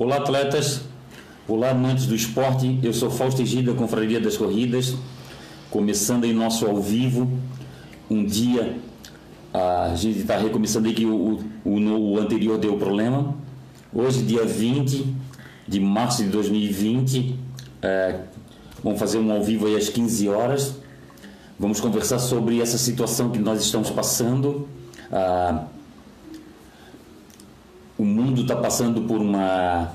Olá, atletas. Olá, amantes do esporte. Eu sou Fausto Egida, Confraria das Corridas. Começando em nosso ao vivo. Um dia, a gente está recomeçando aí que o, o, o, anterior deu problema. Hoje, dia 20 de março de 2020, é, vamos fazer um ao vivo aí às 15 horas. Vamos conversar sobre essa situação que nós estamos passando. Ah, o mundo está passando por uma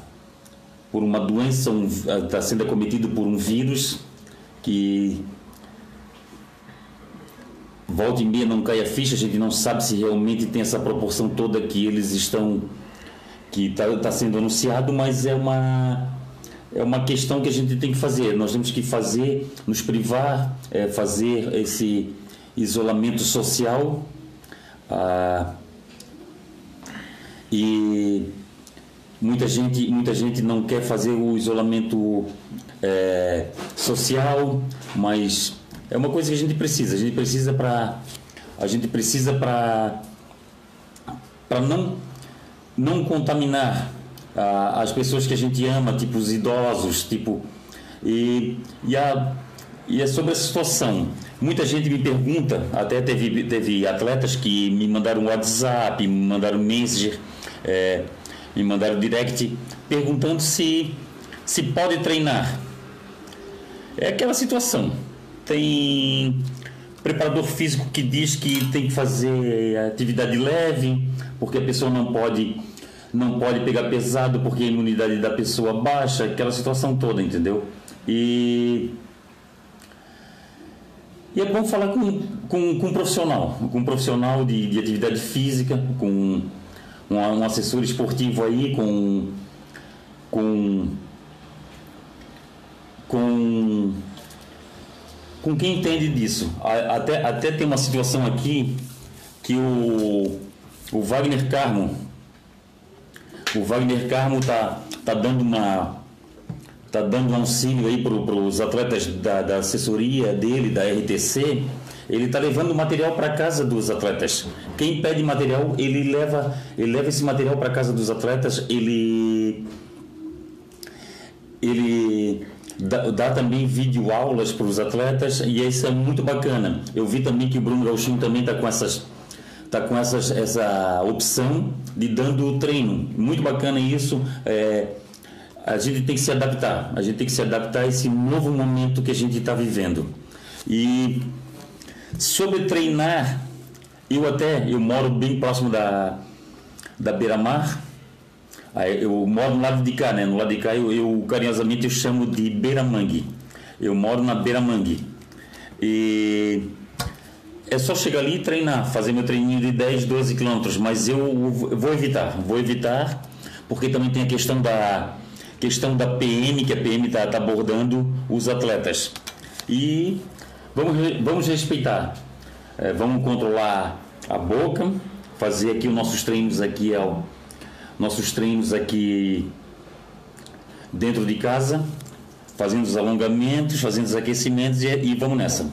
por uma doença, está um, sendo acometido por um vírus que volta e meia não cai a ficha, a gente não sabe se realmente tem essa proporção toda que eles estão que está tá sendo anunciado, mas é uma é uma questão que a gente tem que fazer. Nós temos que fazer, nos privar, é, fazer esse isolamento social. Ah, e muita gente, muita gente não quer fazer o isolamento é, social, mas é uma coisa que a gente precisa. A gente precisa para a gente precisa para para não não contaminar ah, as pessoas que a gente ama, tipo os idosos, tipo e e a e é sobre a situação. Muita gente me pergunta, até teve, teve atletas que me mandaram WhatsApp, me mandaram Messenger, é, me mandaram direct, perguntando se, se pode treinar. É aquela situação. Tem preparador físico que diz que tem que fazer atividade leve, porque a pessoa não pode não pode pegar pesado porque a imunidade da pessoa baixa, aquela situação toda, entendeu? E e é bom falar com, com, com um profissional, com um profissional de, de atividade física, com um, um assessor esportivo aí, com, com, com, com quem entende disso. Até, até tem uma situação aqui que o, o Wagner Carmo, o Wagner Carmo tá, tá dando uma está dando um auxílio aí para os atletas da, da, assessoria dele, da RTC, ele está levando material para casa dos atletas. Quem pede material, ele leva, ele leva esse material para casa dos atletas, ele ele dá, dá também vídeo aulas para os atletas e isso é muito bacana. Eu vi também que o Bruno Gauchinho também está com essas tá com essas, essa opção de dando treino. Muito bacana isso. É, a gente tem que se adaptar, a gente tem que se adaptar a esse novo momento que a gente está vivendo. E sobre treinar, eu até, eu moro bem próximo da, da beira-mar, eu moro no lado de cá, né? No lado de cá eu, eu carinhosamente eu chamo de beira-mangue. Eu moro na beira-mangue. E é só chegar ali e treinar, fazer meu treininho de 10, 12 quilômetros, mas eu vou evitar, vou evitar, porque também tem a questão da questão da PM, que a PM está tá abordando os atletas. E vamos, vamos respeitar, é, vamos controlar a boca, fazer aqui os nossos treinos aqui, ó, nossos treinos aqui dentro de casa, fazendo os alongamentos, fazendo os aquecimentos e, e vamos nessa.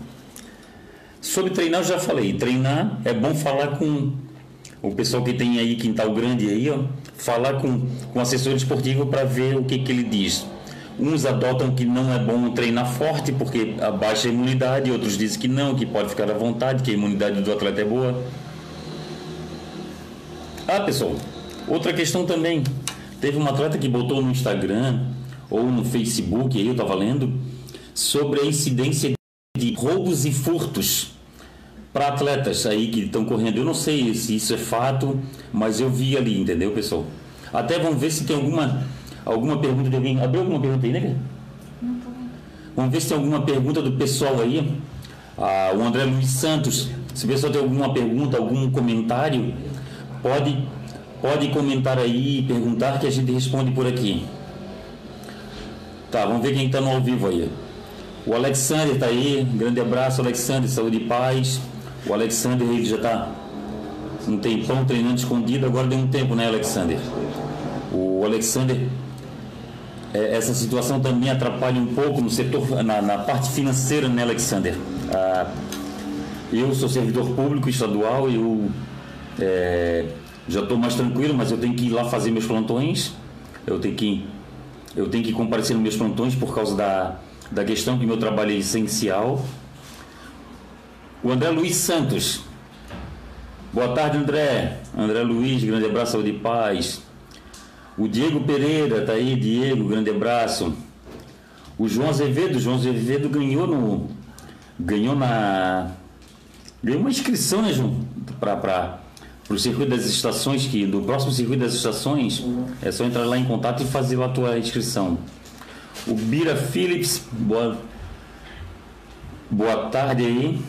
Sobre treinar, eu já falei. Treinar é bom falar com o pessoal que tem aí quintal grande aí, ó, falar com, com o assessor esportivo para ver o que, que ele diz. Uns adotam que não é bom treinar forte porque abaixa a imunidade, outros dizem que não, que pode ficar à vontade, que a imunidade do atleta é boa. Ah, pessoal, outra questão também. Teve uma atleta que botou no Instagram ou no Facebook, aí eu estava lendo, sobre a incidência de roubos e furtos para atletas aí que estão correndo. Eu não sei se isso é fato, mas eu vi ali, entendeu, pessoal? Até vamos ver se tem alguma alguma pergunta de alguém. Abriu alguma pergunta aí, né? Não tô. Vamos ver se tem alguma pergunta do pessoal aí. Ah, o André Luiz Santos, se o pessoal tem alguma pergunta, algum comentário, pode pode comentar aí e perguntar que a gente responde por aqui. Tá, vamos ver quem está no ao vivo aí. O Alexander está aí, grande abraço, Alexander, saúde e paz. O Alexander ele já está um tempão treinando escondido, agora deu um tempo, né, Alexander? O Alexander, essa situação também atrapalha um pouco no setor, na, na parte financeira, né, Alexander? Ah, eu sou servidor público estadual, eu é, já estou mais tranquilo, mas eu tenho que ir lá fazer meus plantões. eu tenho que eu tenho que comparecer nos meus plantões por causa da, da questão que meu trabalho é essencial. O André Luiz Santos. Boa tarde, André. André Luiz, grande abraço, saúde e paz. O Diego Pereira, tá aí, Diego, grande abraço. O João Azevedo, João Azevedo ganhou no. Ganhou na. Ganhou uma inscrição, né, João? Para o circuito das estações, que do próximo circuito das estações, é só entrar lá em contato e fazer a tua inscrição. O Bira Phillips, boa, boa tarde aí.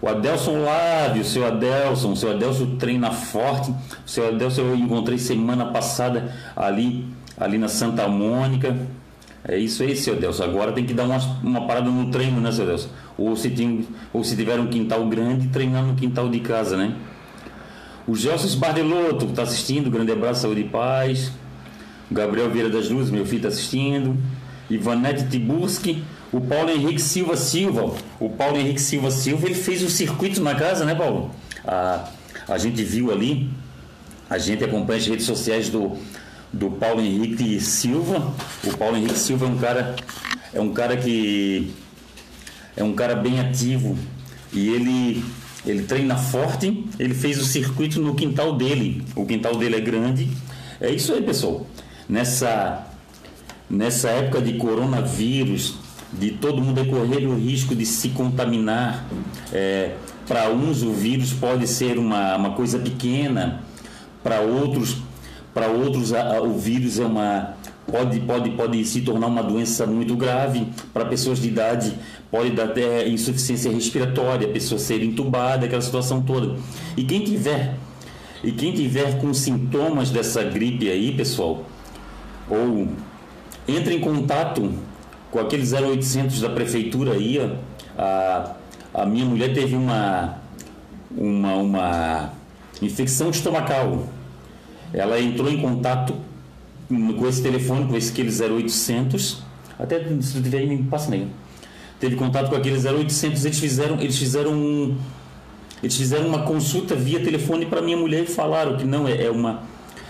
O Adelson Lávio, seu Adelson, o seu Adelson treina forte. Seu Adelson eu encontrei semana passada ali, ali na Santa Mônica. É isso aí, seu Adelson. Agora tem que dar uma, uma parada no treino, né, seu Adelson? Ou se, tem, ou se tiver um quintal grande, treinar no quintal de casa, né? O Gelson Bardelotto está assistindo, grande abraço, saúde e paz. Gabriel Vieira das Luzes, meu filho, está assistindo. Ivanete Tiburski, o Paulo Henrique Silva Silva. O Paulo Henrique Silva Silva, ele fez o circuito na casa, né, Paulo? A, a gente viu ali, a gente acompanha as redes sociais do, do Paulo Henrique Silva. O Paulo Henrique Silva é um cara, é um cara que é um cara bem ativo e ele ele treina forte. Ele fez o circuito no quintal dele. O quintal dele é grande. É isso aí, pessoal. Nessa nessa época de coronavírus, de todo mundo correr o risco de se contaminar. É, para uns o vírus pode ser uma, uma coisa pequena, para outros para outros a, a, o vírus é uma pode pode pode se tornar uma doença muito grave para pessoas de idade pode dar até insuficiência respiratória, a pessoa ser entubada, aquela situação toda. E quem tiver e quem tiver com sintomas dessa gripe aí, pessoal, ou entre em contato com aquele 0800 da prefeitura aí, a, a minha mulher teve uma, uma, uma infecção estomacal. Ela entrou em contato com esse telefone, com esse aquele 0800, até se tiver aí, me passa nele. Teve contato com aquele 0800, eles fizeram, eles fizeram um, eles fizeram uma consulta via telefone para minha mulher e falaram que não é, é uma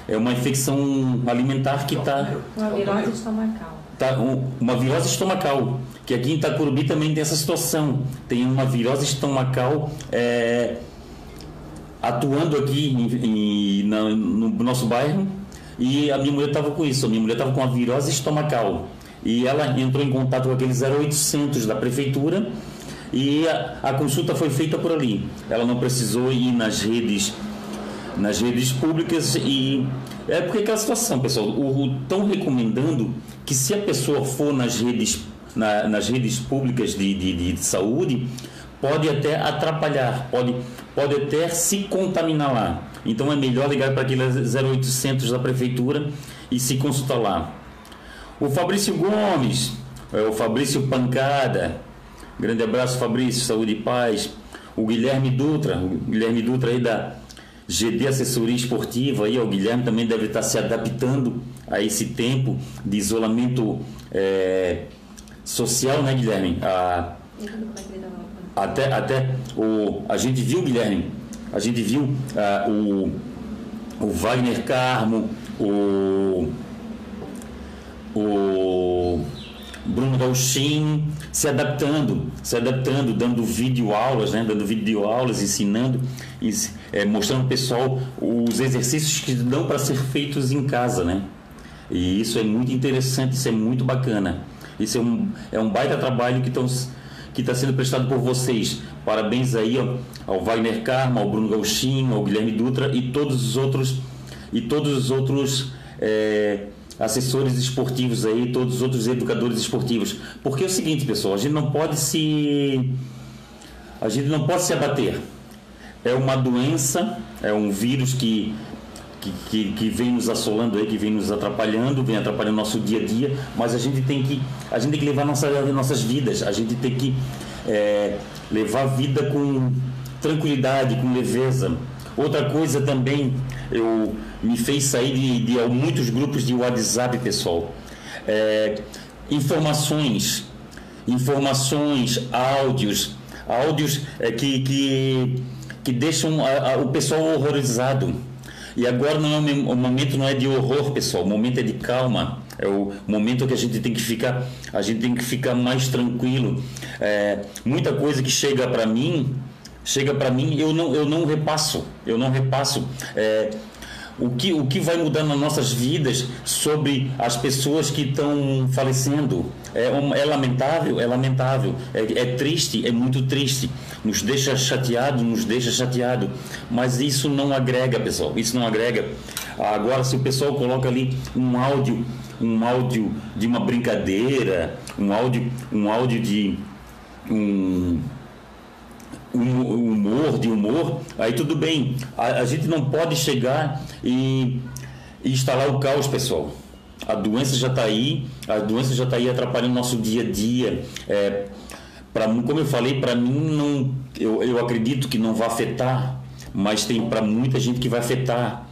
é uma infecção alimentar que está uma virose estomacal tá, um, uma virose estomacal, que aqui em Itacurubi também tem essa situação. Tem uma virose estomacal é, atuando aqui em, em, na, no nosso bairro e a minha mulher estava com isso. A minha mulher estava com a virose estomacal e ela entrou em contato com aquele 0800 da prefeitura e a, a consulta foi feita por ali. Ela não precisou ir nas redes nas redes públicas e é porque aquela situação, pessoal, estão recomendando que se a pessoa for nas redes, na, nas redes públicas de, de, de, saúde, pode até atrapalhar, pode, pode até se contaminar lá. Então é melhor ligar para aquele 0800 da prefeitura e se consultar lá. O Fabrício Gomes, é o Fabrício Pancada, grande abraço Fabrício, saúde e paz. O Guilherme Dutra, o Guilherme Dutra aí da GD Assessoria Esportiva, aí, o Guilherme também deve estar se adaptando a esse tempo de isolamento é, social, né, Guilherme? A, até até o, a gente viu, Guilherme, a gente viu a, o, o Wagner Carmo, o, o Bruno Gauchin se adaptando, se adaptando, dando vídeo aulas, né, dando vídeo aulas, ensinando, é, mostrando ao pessoal os exercícios que dão para ser feitos em casa, né? E isso é muito interessante, isso é muito bacana. Isso é um, é um baita trabalho que estão que está sendo prestado por vocês. Parabéns aí ó, ao Wagner Karma, ao Bruno Gauchin, ao Guilherme Dutra e todos os outros e todos os outros é, assessores esportivos aí, todos os outros educadores esportivos. Porque é o seguinte, pessoal, a gente não pode se a gente não pode se abater. É uma doença, é um vírus que que, que, que, vem nos assolando aí, que vem nos atrapalhando, vem atrapalhando nosso dia a dia, mas a gente tem que, a gente tem que levar nossa, nossas vidas, a gente tem que é, levar a vida com tranquilidade, com leveza. Outra coisa também, eu me fez sair de, de muitos grupos de WhatsApp, pessoal. É, informações, informações, áudios, áudios é, que, que, que deixam a, a, o pessoal horrorizado. E agora não é o momento não é de horror, pessoal. O momento é de calma. É o momento que a gente tem que ficar, a gente tem que ficar mais tranquilo. É, muita coisa que chega para mim, chega para mim, eu não, eu não repasso, eu não repasso. É, o que, o que vai mudar nas nossas vidas sobre as pessoas que estão falecendo. É, é lamentável, é lamentável, é, é, triste, é muito triste. Nos deixa chateado, nos deixa chateado. Mas isso não agrega, pessoal, isso não agrega. Agora, se o pessoal coloca ali um áudio, um áudio de uma brincadeira, um áudio, um áudio de um humor, de humor, aí tudo bem. A, a gente não pode chegar e, e, instalar o caos, pessoal. A doença já está aí, a doença já está aí atrapalhando nosso dia a dia. É, pra, como eu falei, para mim, não, eu, eu acredito que não vai afetar, mas tem para muita gente que vai afetar.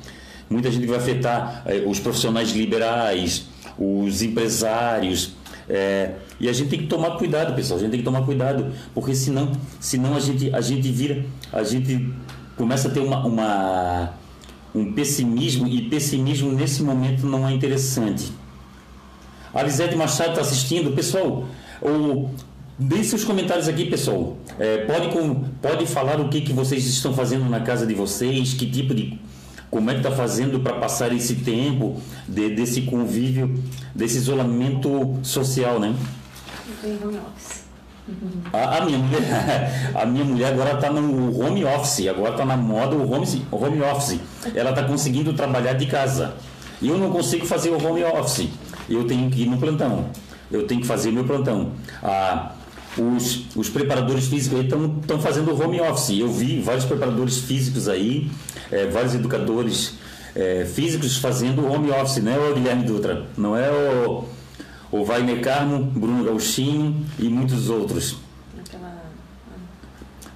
Muita gente que vai afetar é, os profissionais liberais, os empresários, é, e a gente tem que tomar cuidado, pessoal. A gente tem que tomar cuidado, porque senão, senão a gente a gente vira, a gente começa a ter uma, uma um pessimismo e pessimismo nesse momento não é interessante. A Lisete Machado está assistindo, pessoal. O, Deixe seus comentários aqui, pessoal. É, pode, com, pode falar o que, que vocês estão fazendo na casa de vocês, que tipo de como é que está fazendo para passar esse tempo de, desse convívio, desse isolamento social, né? A, a, minha mulher, a minha mulher agora está no home office, agora está na moda o home, home office. Ela está conseguindo trabalhar de casa. E eu não consigo fazer o home office. Eu tenho que ir no plantão. Eu tenho que fazer meu plantão. Ah, os, os preparadores físicos estão fazendo home office. Eu vi vários preparadores físicos aí, é, vários educadores é, físicos fazendo home office, não é o Guilherme Dutra, não é o, o Wagner Carmo, Bruno Gauchinho e muitos outros. Aquela...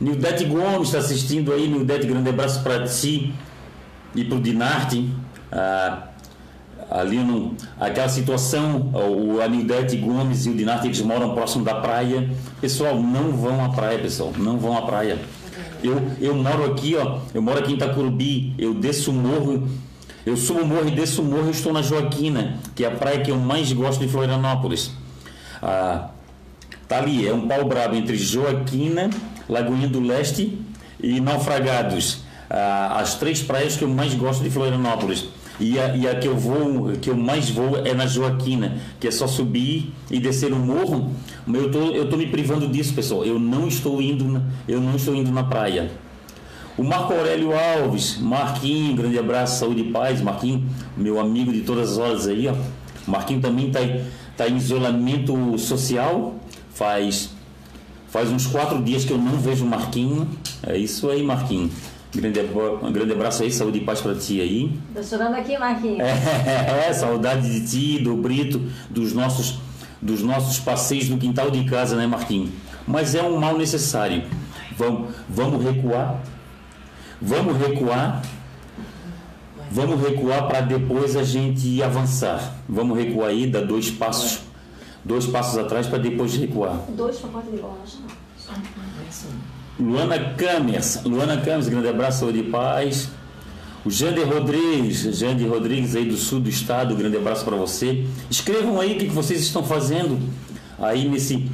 Nildete Gomes está assistindo aí, Nildete, grande abraço para ti e para o Dinarte. Ah, ali no, aquela situação, o Anildete Gomes e o Dinarte, eles moram próximo da praia. Pessoal, não vão à praia, pessoal, não vão à praia. Eu, eu moro aqui, ó, eu moro aqui em Itacurubi, eu desço o morro, eu subo o morro e desço o morro e estou na Joaquina, que é a praia que eu mais gosto de Florianópolis. Ah, tá ali, é um pau brabo entre Joaquina, Lagoinha do Leste e Naufragados. Ah, as três praias que eu mais gosto de Florianópolis. E a, e a que eu vou, que eu mais vou é na Joaquina, que é só subir e descer o morro. Eu tô, eu tô me privando disso, pessoal. Eu não estou indo, na, eu não estou indo na praia. O Marco Aurélio Alves, Marquinho, grande abraço, saúde e paz, Marquinho, meu amigo de todas as horas aí, ó. Marquinho também está tá em isolamento social, faz faz uns quatro dias que eu não vejo o Marquinho. É isso aí, Marquinho. Grande, um grande abraço aí, saúde e paz para ti aí. Tô chorando aqui, Marquinhos. É, é, saudade de ti, do Brito, dos nossos, dos nossos passeios no quintal de casa, né, Marquinhos? Mas é um mal necessário. Vamos, vamos recuar. Vamos recuar. Vamos recuar para depois a gente avançar. Vamos recuar aí, dar dois passos, dois passos atrás para depois recuar. Dois pacotes de bola, Luana Cames, Luana Cames, grande abraço, saúde e paz. O Jander Rodrigues, Jander Rodrigues aí do sul do estado, grande abraço para você. Escrevam aí o que vocês estão fazendo aí nesse,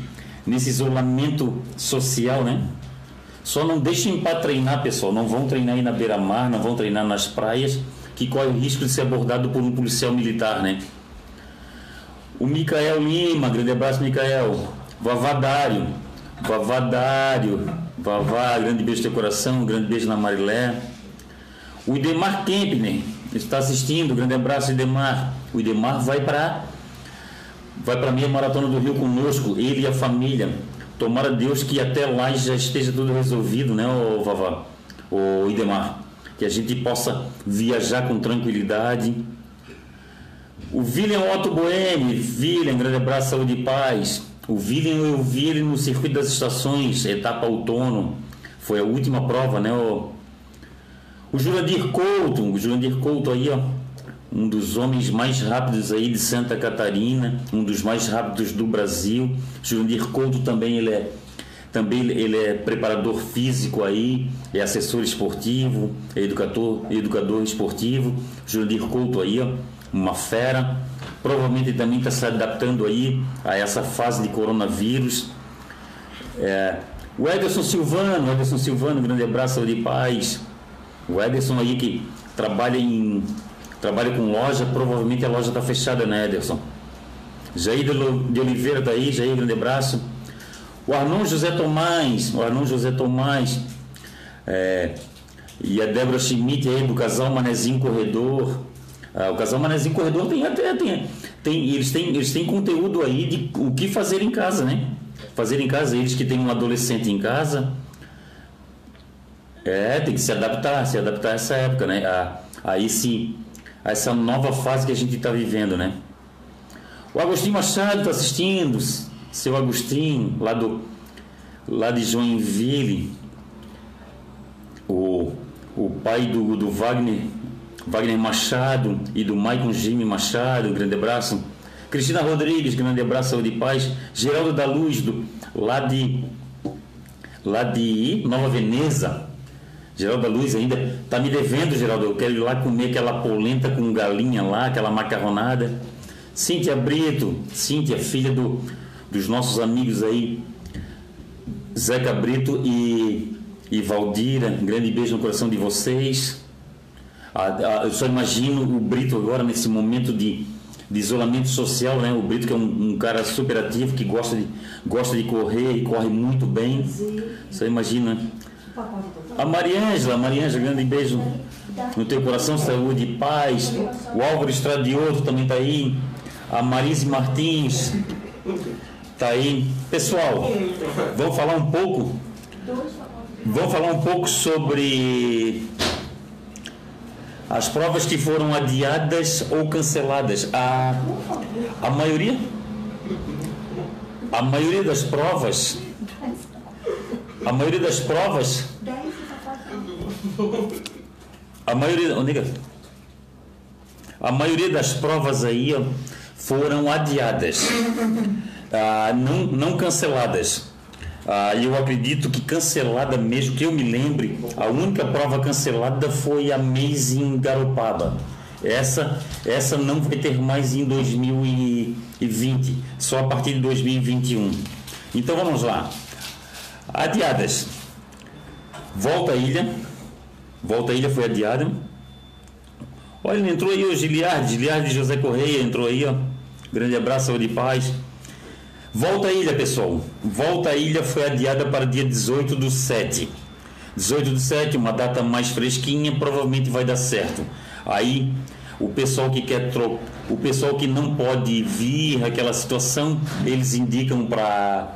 nesse isolamento social, né? Só não deixem para treinar, pessoal. Não vão treinar aí na beira-mar, não vão treinar nas praias, que corre o risco de ser abordado por um policial militar, né? O Micael Lima, grande abraço, Micael. Vavadário, Vavadário. Vavá, grande beijo no teu coração, grande beijo na Marilé. O Idemar Kempner está assistindo, grande abraço, Idemar. O Idemar vai para vai para a minha maratona do Rio conosco, ele e a família. Tomara Deus que até lá já esteja tudo resolvido, né, ô Vavá, o Idemar? Que a gente possa viajar com tranquilidade. O William Otto Boemi, William, grande abraço, saúde e paz. O William eu vi ele no circuito das estações, etapa outono. Foi a última prova, né? O, o Jurandir Couto, o Jurandir Couto aí, ó, um dos homens mais rápidos aí de Santa Catarina, um dos mais rápidos do Brasil. Jurandir Couto também ele é também ele é preparador físico aí, é assessor esportivo, é educador, educador esportivo. Jurandir Couto aí, ó, uma fera. Provavelmente também está se adaptando aí a essa fase de coronavírus. É, o Ederson Silvano, Ederson Silvano, grande abraço de paz. O Ederson aí que trabalha em trabalha com loja, provavelmente a loja está fechada, né, Ederson? Jair de Oliveira tá aí, Jair, grande abraço. O Arnon José Tomás, o Arnon José Tomás, é, e a Débora Schmidt aí do casal Manezinho Corredor. Ah, o casal Manezinho Corredor tem até tem, tem, eles têm eles têm conteúdo aí de o que fazer em casa, né? Fazer em casa, eles que têm um adolescente em casa, é, tem que se adaptar, se adaptar a essa época, né? A, a, esse, a essa nova fase que a gente está vivendo, né? O Agostinho Machado está assistindo, seu Agostinho, lá, do, lá de Joinville, o, o pai do, do Wagner, Wagner Machado e do Maicon Jimmy Machado, grande abraço. Cristina Rodrigues, grande abraço, saúde e paz. Geraldo da Luz, do, lá de lá de Nova Veneza. Geraldo da Luz ainda tá me devendo, Geraldo. Eu quero ir lá comer aquela polenta com galinha lá, aquela macarronada. Cíntia Brito, Cíntia, filha do, dos nossos amigos aí, Zeca Brito e, e Valdira. Um grande beijo no coração de vocês. Eu só imagino o Brito agora nesse momento de, de isolamento social, né? O Brito que é um, um, cara super ativo, que gosta de, gosta de correr e corre muito bem. Só imagina. A Mariângela, Mariângela, grande beijo no teu coração, saúde e paz. O Álvaro Estradioto também está aí. A Marise Martins está aí. Pessoal, vamos falar um pouco. Vamos falar um pouco sobre as provas que foram adiadas ou canceladas. A, a maioria? A maioria das provas? A maioria das provas? A maioria onde é? a maioria das provas aí foram adiadas. Ah, não, não canceladas ah, eu acredito que cancelada mesmo, que eu me lembre, a única prova cancelada foi a Amazing Garopaba. Essa, essa não vai ter mais em 2020, só a partir de 2021. Então vamos lá. Adiadas. Volta à ilha. Volta à ilha foi adiada. Olha, entrou aí o Giliard, Giliard de José Correia entrou aí, ó. Grande abraço, saúde e paz. Volta à ilha, pessoal. Volta à ilha foi adiada para dia 18 do 7. 18 do 7, uma data mais fresquinha, provavelmente vai dar certo. Aí o pessoal que quer trocar, o pessoal que não pode vir aquela situação, eles indicam para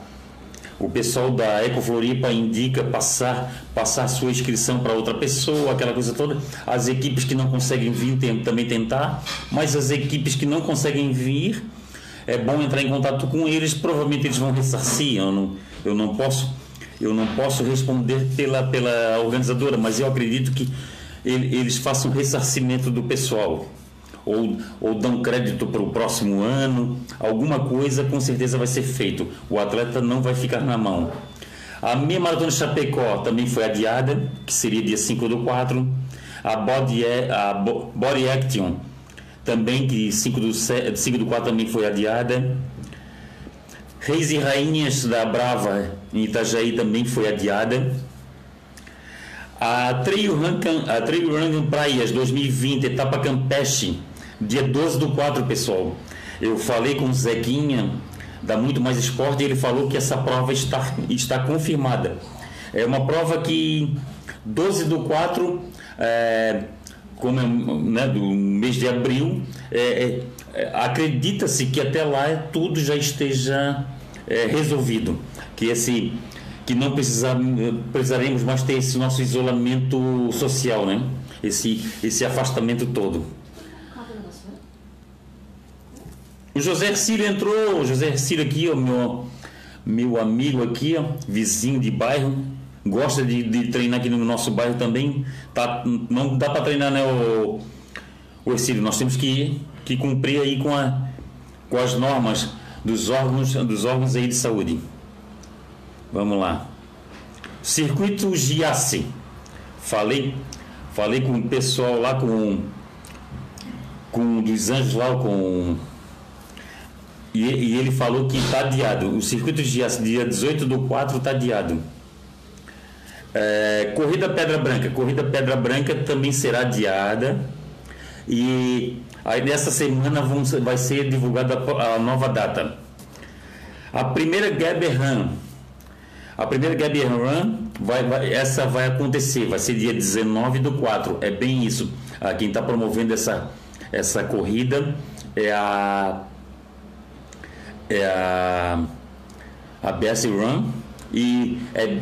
o pessoal da Ecofloripa indica passar passar sua inscrição para outra pessoa, aquela coisa toda. As equipes que não conseguem vir tem, também tentar, mas as equipes que não conseguem vir é bom entrar em contato com eles, provavelmente eles vão ressarcir. Eu não, eu não posso eu não posso responder pela, pela organizadora, mas eu acredito que ele, eles façam ressarcimento do pessoal. Ou, ou dão crédito para o próximo ano, alguma coisa com certeza vai ser feito. O atleta não vai ficar na mão. A minha maratona de Chapecó também foi adiada, que seria dia 5 do 4. A Body, a Body Action também que 5 do, 5 do 4 também foi adiada. Reis e Rainhas da Brava em Itajaí também foi adiada. A Trail Rankin, a Trail Rankin Praias 2020, etapa Campeche, dia 12 do 4, pessoal. Eu falei com o Zequinha, da Muito Mais Esporte, e ele falou que essa prova está, está confirmada. É uma prova que 12 do 4 é, como é, né, do mês de abril, é, é, é, acredita-se que até lá tudo já esteja é, resolvido, que esse que não precisar, precisaremos mais ter esse nosso isolamento social, né? Esse esse afastamento todo. O José Ercílio entrou, o José Ercílio aqui, o meu meu amigo aqui, ó, vizinho de bairro, gosta de, de, treinar aqui no nosso bairro também, tá, não dá para treinar, né, o, o Ercílio? Nós temos que, que cumprir aí com, a, com as normas dos órgãos, dos órgãos aí de saúde. Vamos lá. Circuito Giasse. Falei, falei com o pessoal lá com com dos anjos lá com e, e ele falou que está adiado. O circuito Giasse dia 18 do 4 está adiado. É, Corrida Pedra Branca. Corrida Pedra Branca também será adiada. E aí nessa semana vão, vai ser divulgada a nova data. A primeira Geber Run a primeira Gabi Run, vai, vai, essa vai acontecer, vai ser dia 19 do 4. É bem isso. Ah, quem está promovendo essa, essa corrida é a. É a. A Bessie Run. E é,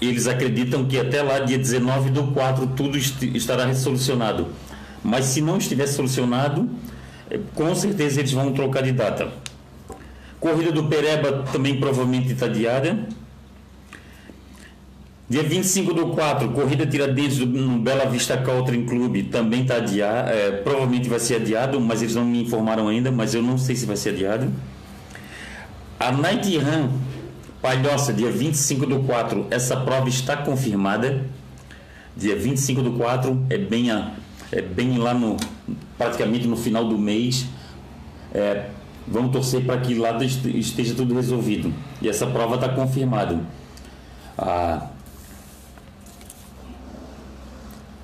eles acreditam que até lá, dia 19 do 4, tudo estará resolucionado. Mas se não estiver solucionado, é, com certeza eles vão trocar de data. Corrida do Pereba também provavelmente está diária. Dia 25 do 4, Corrida Tiradentes no Bela Vista Country Club também está adiado. É, provavelmente vai ser adiado, mas eles não me informaram ainda, mas eu não sei se vai ser adiado. A Night Run Palhoça, dia 25 do 4, essa prova está confirmada. Dia 25 do 4 é bem, a, é bem lá no. praticamente no final do mês. É, vamos torcer para que lá esteja tudo resolvido. E essa prova está confirmada. A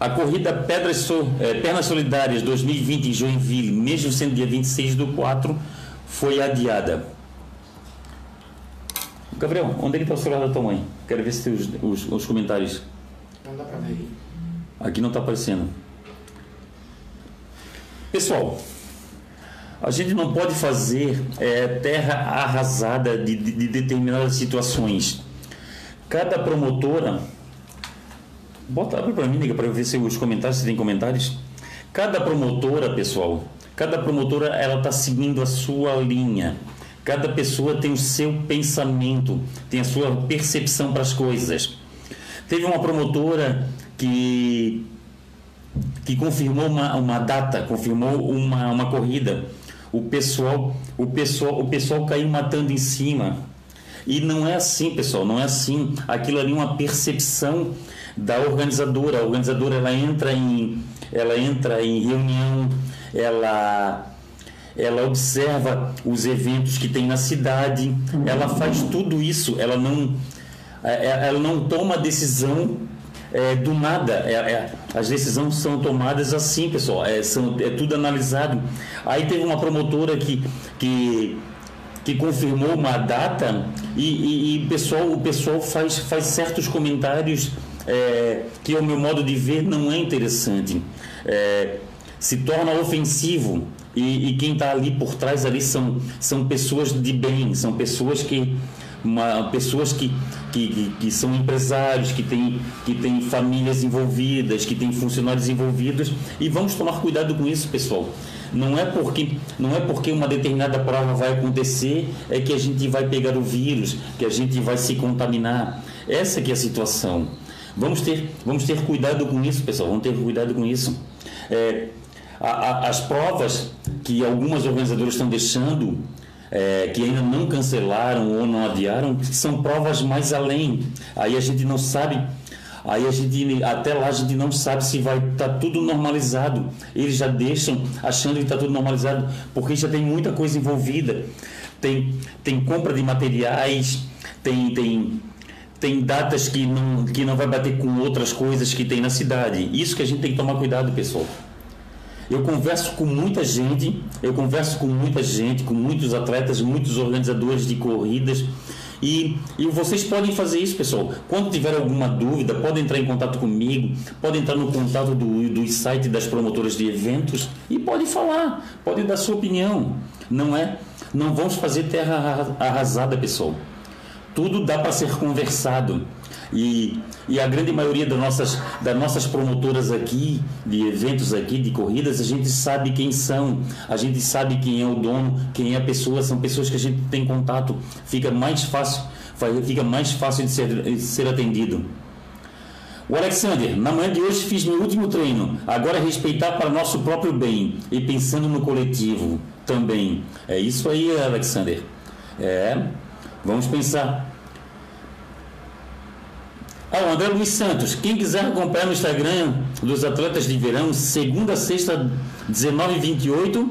A corrida Pedras so, é, Pernas Solidárias 2020 em Joinville, mesmo sendo dia 26 do 4, foi adiada. Gabriel, onde é que está o celular da tua mãe? Quero ver se tem os, os, os comentários. Não dá para ver. Aqui não está aparecendo. Pessoal, a gente não pode fazer é, terra arrasada de, de, de determinadas situações. Cada promotora Bota, abre para mim, para eu ver se os comentários, se tem comentários. Cada promotora, pessoal, cada promotora ela está seguindo a sua linha. Cada pessoa tem o seu pensamento, tem a sua percepção para as coisas. Teve uma promotora que que confirmou uma, uma data, confirmou uma, uma corrida. O pessoal, o pessoal, o pessoal caiu matando em cima. E não é assim, pessoal, não é assim. Aquilo ali é uma percepção da organizadora. A organizadora ela entra em, ela entra em reunião, ela ela observa os eventos que tem na cidade, ela faz tudo isso, ela não, é, é, ela não toma decisão é, do nada. É, é, as decisões são tomadas assim, pessoal. É, são, é tudo analisado. Aí teve uma promotora que, que, que confirmou uma data e, e, e pessoal, o pessoal faz, faz certos comentários é, que, ao meu modo de ver, não é interessante. É, se torna ofensivo e, e quem está ali por trás ali são, são pessoas de bem, são pessoas que uma, pessoas que, que, que, são empresários, que têm, que têm famílias envolvidas, que têm funcionários envolvidos e vamos tomar cuidado com isso, pessoal. Não é porque não é porque uma determinada prova vai acontecer é que a gente vai pegar o vírus, que a gente vai se contaminar. Essa que é a situação. Vamos ter, vamos ter cuidado com isso, pessoal, vamos ter cuidado com isso. É, a, a, as provas que algumas organizadoras estão deixando, é, que ainda não cancelaram ou não adiaram, são provas mais além. Aí a gente não sabe Aí a gente, até lá a gente não sabe se vai estar tá tudo normalizado. Eles já deixam achando que está tudo normalizado, porque já tem muita coisa envolvida. Tem, tem compra de materiais, tem, tem tem datas que não, que não vai bater com outras coisas que tem na cidade. Isso que a gente tem que tomar cuidado, pessoal. Eu converso com muita gente, eu converso com muita gente, com muitos atletas, muitos organizadores de corridas. E, e vocês podem fazer isso, pessoal. Quando tiver alguma dúvida, podem entrar em contato comigo, podem entrar no contato do, do site das promotoras de eventos e podem falar, podem dar sua opinião. Não é? Não vamos fazer terra arrasada, pessoal tudo dá para ser conversado. E, e a grande maioria das nossas, das nossas promotoras aqui, de eventos aqui, de corridas, a gente sabe quem são, a gente sabe quem é o dono, quem é a pessoa, são pessoas que a gente tem contato, fica mais fácil, fica mais fácil de ser, de ser atendido. O Alexander, na manhã de hoje fiz meu último treino, agora é respeitar para nosso próprio bem e pensando no coletivo também. É isso aí, Alexander. É, Vamos pensar. O André Luiz Santos. Quem quiser acompanhar no Instagram dos atletas de verão, segunda, sexta, 19 e 28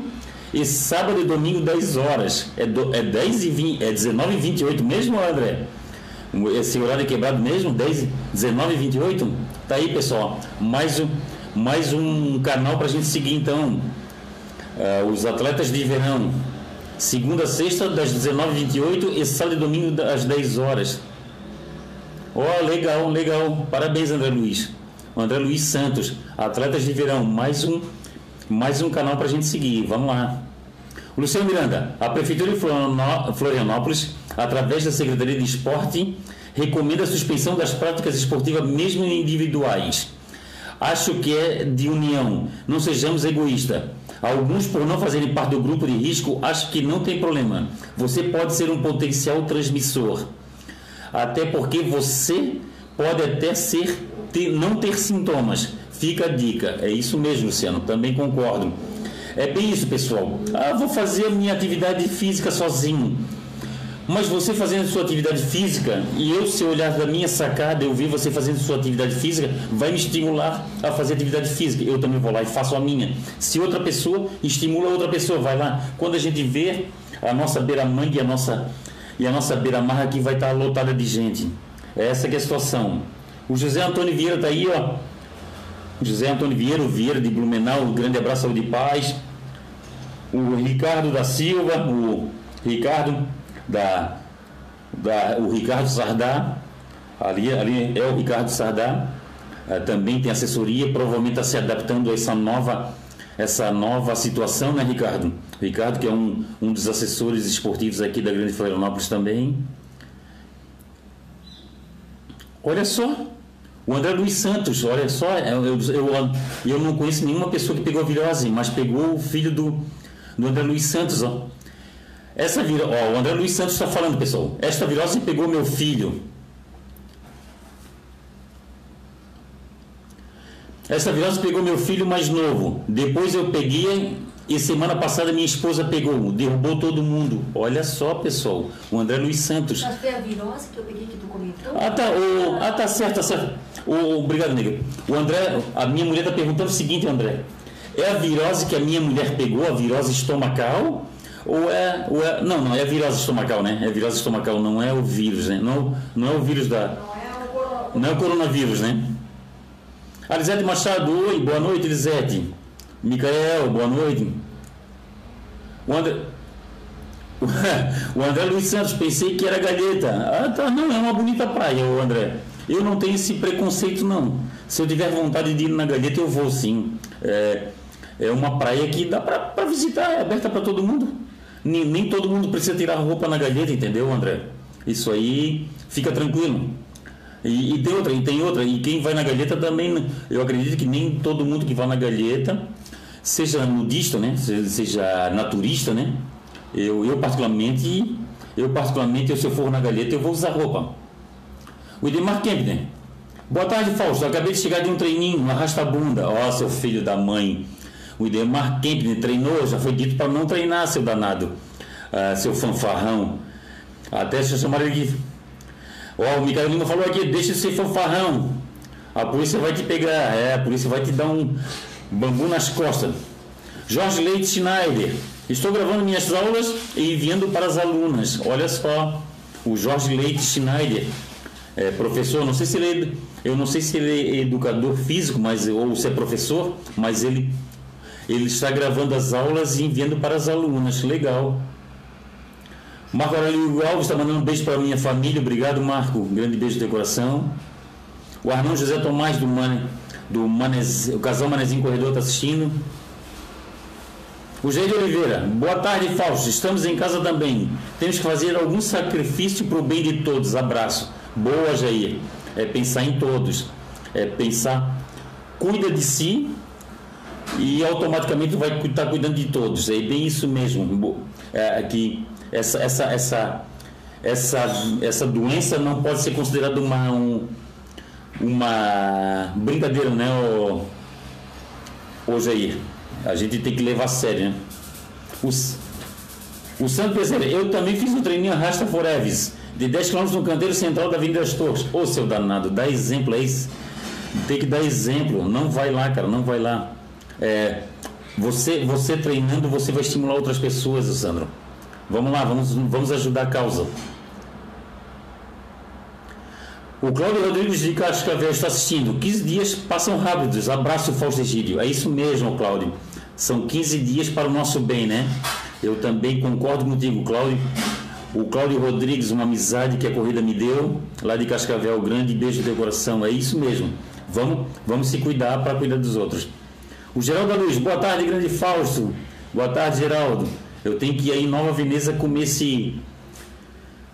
e sábado e domingo, 10 horas. É, do, é, 10 e 20, é 19 e 28 mesmo, André? Esse horário é quebrado mesmo? 10, 19 e 28? Tá aí, pessoal. Mais um, mais um canal para a gente seguir, então. Uh, os atletas de verão. Segunda, sexta, das 19h28 e sábado e domingo, às 10 horas. Ó, oh, legal, legal. Parabéns, André Luiz. André Luiz Santos, atletas de verão. Mais um mais um canal para a gente seguir. Vamos lá. Luciano Miranda, a Prefeitura de Florianópolis, através da Secretaria de Esporte, recomenda a suspensão das práticas esportivas, mesmo individuais. Acho que é de união, não sejamos egoístas. Alguns, por não fazerem parte do grupo de risco, acham que não tem problema. Você pode ser um potencial transmissor. Até porque você pode até ser, ter, não ter sintomas, Fica a dica. É isso mesmo, Luciano. Também concordo. É bem isso, pessoal. Ah, vou fazer a minha atividade física sozinho. Mas você fazendo sua atividade física e eu, se olhar da minha sacada, eu vi você fazendo sua atividade física, vai me estimular a fazer atividade física. Eu também vou lá e faço a minha. Se outra pessoa estimula outra pessoa, vai lá. Quando a gente vê a nossa beira-mangue a nossa, e a nossa beira-mar aqui vai estar lotada de gente. Essa é a situação. O José Antônio Vieira está aí, ó José Antônio Vieira, o Vieira de Blumenau, um grande abraço, saúde e paz. O Ricardo da Silva, o Ricardo da, da o Ricardo Sardá, ali, ali é o Ricardo Sardá, é, também tem assessoria, provavelmente está se adaptando a essa nova, essa nova situação, né, Ricardo? Ricardo, que é um, um dos assessores esportivos aqui da Grande Florianópolis também. Olha só, o André Luiz Santos, olha só, eu, eu, eu não conheço nenhuma pessoa que pegou a virose, mas pegou o filho do, do André Luiz Santos, ó. Essa vira, ó, o André Luiz Santos está falando, pessoal. Esta virose pegou meu filho. Essa virose pegou meu filho mais novo. Depois eu peguei e semana passada minha esposa pegou, derrubou todo mundo. Olha só, pessoal. O André Luiz Santos. Mas foi a virose que eu peguei que tu comentou? Ah, tá. O, ah, tá certo, tá certo. O, obrigado, nego. O André, a minha mulher está perguntando o seguinte, André. É a virose que a minha mulher pegou, a virose estomacal? Ou é, ou é. Não, não, é a virose estomacal, né? É a virose estomacal, não é o vírus, né? Não, não é o vírus da. Não é o, não é o coronavírus, né? Alisete Machado, oi, boa noite, Elisete. Micael, boa noite. O André, o André Luiz Santos, pensei que era galheta. Ah, tá, não, é uma bonita praia, o André. Eu não tenho esse preconceito, não. Se eu tiver vontade de ir na galheta, eu vou sim. É, é uma praia que dá para visitar, é aberta para todo mundo. Nem, nem todo mundo precisa tirar roupa na galheta, entendeu, André? Isso aí fica tranquilo. E, e, tem outra, e tem outra. E quem vai na galheta também, eu acredito que nem todo mundo que vai na galheta seja nudista, né? Seja naturista, né? Eu, eu particularmente, eu particularmente, se eu for na galheta, eu vou usar roupa. O Edmar Kempner. Boa tarde, Fausto. acabei de chegar de um treininho, arrasta bunda. Ó, oh, seu filho da mãe. O Edmar Kempner treinou, já foi dito para não treinar, seu danado. Ah, seu fanfarrão. Até se chamar ele. Ó, oh, o Miguel Lima falou aqui, deixa de ser fanfarrão. A polícia vai te pegar, é, a polícia vai te dar um, Bambu nas costas. Jorge Leite Schneider. Estou gravando minhas aulas e enviando para as alunas. Olha só, o Jorge Leite Schneider, é, professor, não sei se ele é, eu não sei se ele é educador físico, mas ou se é professor, mas ele ele está gravando as aulas e enviando para as alunas. Legal. Marco Aurélio Alves está mandando um beijo para a minha família. Obrigado, Marco. Um grande beijo de coração. O Arnão José Tomás do Mane do Manez, o casal Manezinho Corredor está assistindo. O Jair Oliveira, boa tarde, Fausto. Estamos em casa também. Temos que fazer algum sacrifício para o bem de todos. Abraço. Boa, Jair. É pensar em todos. É pensar, cuida de si e automaticamente vai estar cuidando de todos. É bem isso mesmo. É, que essa, essa, essa, essa, essa doença não pode ser considerada uma, um, uma brincadeira, né, o, o Jair? A gente tem que levar a sério, né? Os, o Santo Peseira, eu também fiz um treininho Rasta Foreves. de 10 km no canteiro central da Avenida das Torres. Ô seu danado, dá exemplo, é isso. Tem que dar exemplo. Não vai lá, cara, não vai lá. É, você, você treinando, você vai estimular outras pessoas, Sandro. Vamos lá, vamos, vamos ajudar a causa. O Cláudio Rodrigues de Cascavel está assistindo. 15 dias passam rápidos. Abraço, Fausto Egídio. É isso mesmo, Cláudio. São 15 dias para o nosso bem, né? Eu também concordo contigo, Cláudio. O Cláudio Rodrigues, uma amizade que a corrida me deu, lá de Cascavel, grande beijo de coração. É isso mesmo. Vamos, vamos se cuidar para cuidar dos outros. O Geraldo Luz, boa tarde, grande Fausto. Boa tarde, Geraldo. Eu tenho que ir aí em Nova Veneza comer esse.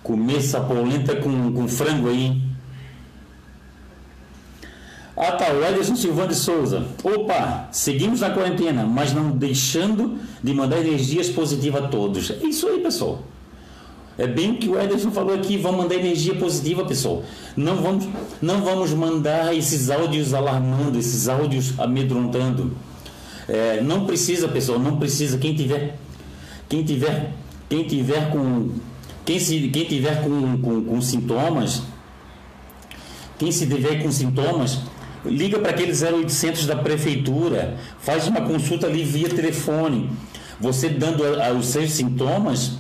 comer essa polenta com, com frango aí. Ah tá, Ederson Silvano de Souza. Opa, seguimos na quarentena, mas não deixando de mandar energias positivas a todos. É isso aí, pessoal. É bem o que o Ederson falou aqui, vamos mandar energia positiva, pessoal. Não vamos, não vamos mandar esses áudios alarmando, esses áudios amedrontando. É, não precisa, pessoal, não precisa. Quem tiver, quem tiver, quem tiver com, quem se, quem tiver com, com, com sintomas, quem se tiver com sintomas, liga para aquele 0800 da prefeitura, faz uma consulta ali via telefone. Você dando a, a, os seus sintomas,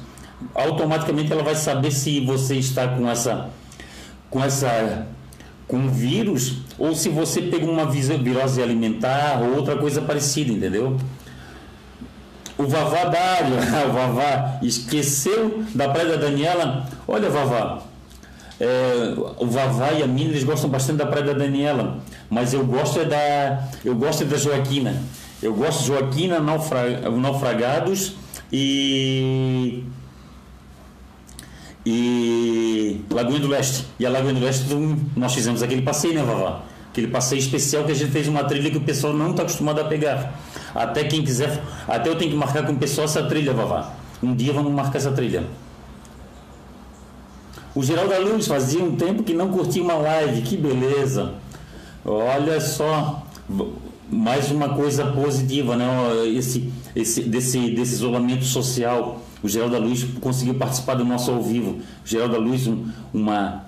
automaticamente ela vai saber se você está com essa com essa com vírus ou se você pegou uma virose alimentar ou outra coisa parecida, entendeu? O Vavá Dário, o Vavá esqueceu da Praia da Daniela. Olha, Vavá, é, o Vavá e a Mina eles gostam bastante da Praia da Daniela, mas eu gosto é da eu gosto é da Joaquina. Eu gosto de Joaquina, naufra, Naufragados e e Lagoinha do Leste. E a Lagoinha do Leste nós fizemos aquele passeio, né, Vavá? Aquele passeio especial que a gente fez uma trilha que o pessoal não está acostumado a pegar. Até quem quiser, até eu tenho que marcar com o pessoal essa trilha, Vavá. Um dia vamos marcar essa trilha. O Geraldo Luz fazia um tempo que não curtia uma live, que beleza. Olha só, mais uma coisa positiva, né? Esse, esse, desse, desse isolamento social. O Geraldo Luz conseguiu participar do nosso ao vivo. O Geraldo um, uma,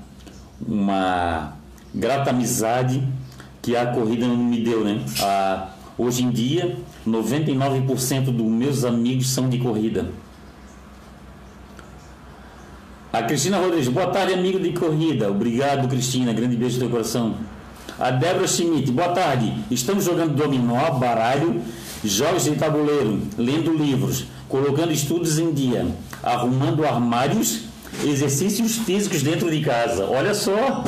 uma grata amizade que a corrida não me deu, né? A, hoje em dia, 99% dos meus amigos são de corrida. A Cristina Rodrigues, boa tarde, amigo de corrida. Obrigado, Cristina. Grande beijo no teu coração. A Débora Schmidt, boa tarde. Estamos jogando dominó, baralho, jogos de tabuleiro, lendo livros, colocando estudos em dia, arrumando armários, exercícios físicos dentro de casa. Olha só,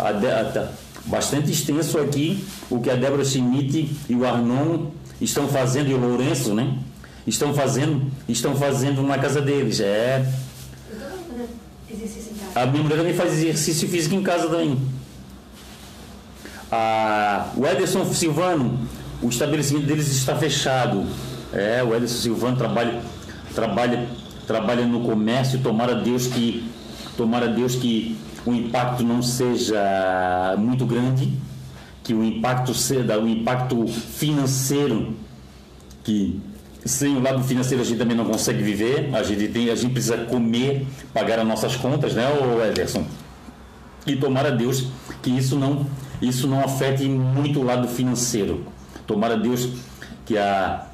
a de, tá bastante extenso aqui o que a Débora Schmidt e o Arnon estão fazendo e o Lourenço, né? Estão fazendo, estão fazendo na casa deles. É a minha mulher também faz exercício físico em casa também. Ah, o Ederson Silvano, o estabelecimento deles está fechado. É, o Ederson Silvano trabalha, trabalha, trabalha no comércio. Tomara Deus que, tomara Deus que o impacto não seja muito grande, que o impacto seja, o impacto financeiro que sem o lado financeiro a gente também não consegue viver, a gente, tem, a gente precisa comer, pagar as nossas contas, né, Ederson? E tomara Deus que isso não, isso não afete muito o lado financeiro. Tomara Deus que, a,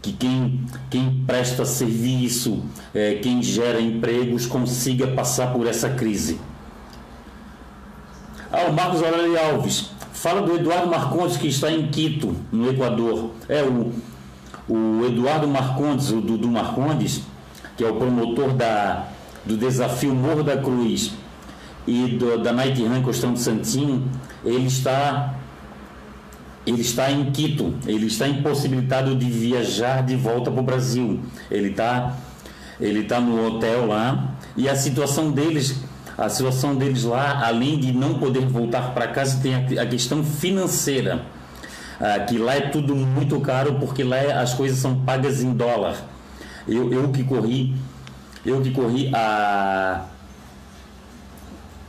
que quem, quem presta serviço, é, quem gera empregos, consiga passar por essa crise. Ah, o Marcos Aurélio Alves. Fala do Eduardo Marcondes, que está em Quito, no Equador. É o o Eduardo Marcondes, o Dudu Marcondes, que é o promotor da, do desafio Morro da Cruz e do, da Night Run Costão de Santinho, ele está ele está em Quito, ele está impossibilitado de viajar de volta para o Brasil. Ele está ele está no hotel lá e a situação deles a situação deles lá, além de não poder voltar para casa, tem a questão financeira ah, que lá é tudo muito caro porque lá é, as coisas são pagas em dólar. Eu, eu que corri, eu que corri a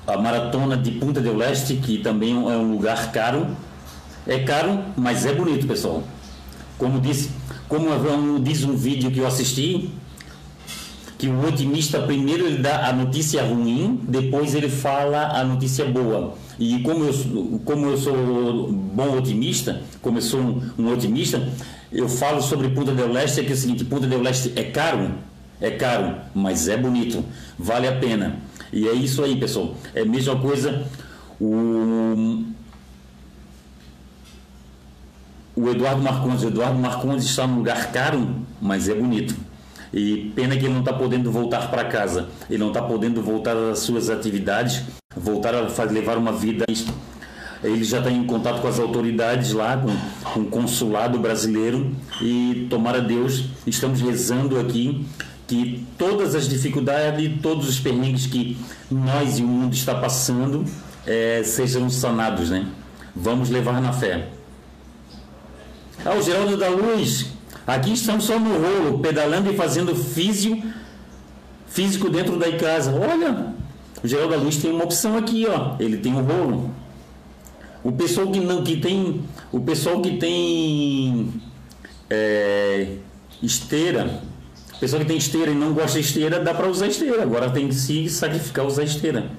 a maratona de Punta del Leste, que também é um lugar caro. É caro, mas é bonito, pessoal. Como disse, como diz um vídeo que eu assisti, que o otimista primeiro ele dá a notícia ruim, depois ele fala a notícia boa. E como eu, como eu sou bom otimista, como eu sou um, um otimista, eu falo sobre Punta del Leste, que é o seguinte, Punta del Leste é caro, é caro, mas é bonito, vale a pena. E é isso aí, pessoal. É a mesma coisa o, o Eduardo Marcondes. O Eduardo Marcondes está num lugar caro, mas é bonito. E pena que ele não está podendo voltar para casa. Ele não está podendo voltar às suas atividades, voltar a levar uma vida. Ele já está em contato com as autoridades lá, com, com o consulado brasileiro. E tomara Deus, estamos rezando aqui que todas as dificuldades, todos os perrengues que nós e o mundo está passando é, sejam sanados, né? Vamos levar na fé. Ah, o Geraldo da Luz, aqui estamos só no rolo, pedalando e fazendo físio, físico dentro da casa. Olha, o Geraldo Luz tem uma opção aqui, ó. Ele tem um rolo. O pessoal que não que tem, o pessoal que tem é, esteira, o pessoal que tem esteira e não gosta de esteira, dá para usar esteira. Agora tem que se sacrificar usar esteira.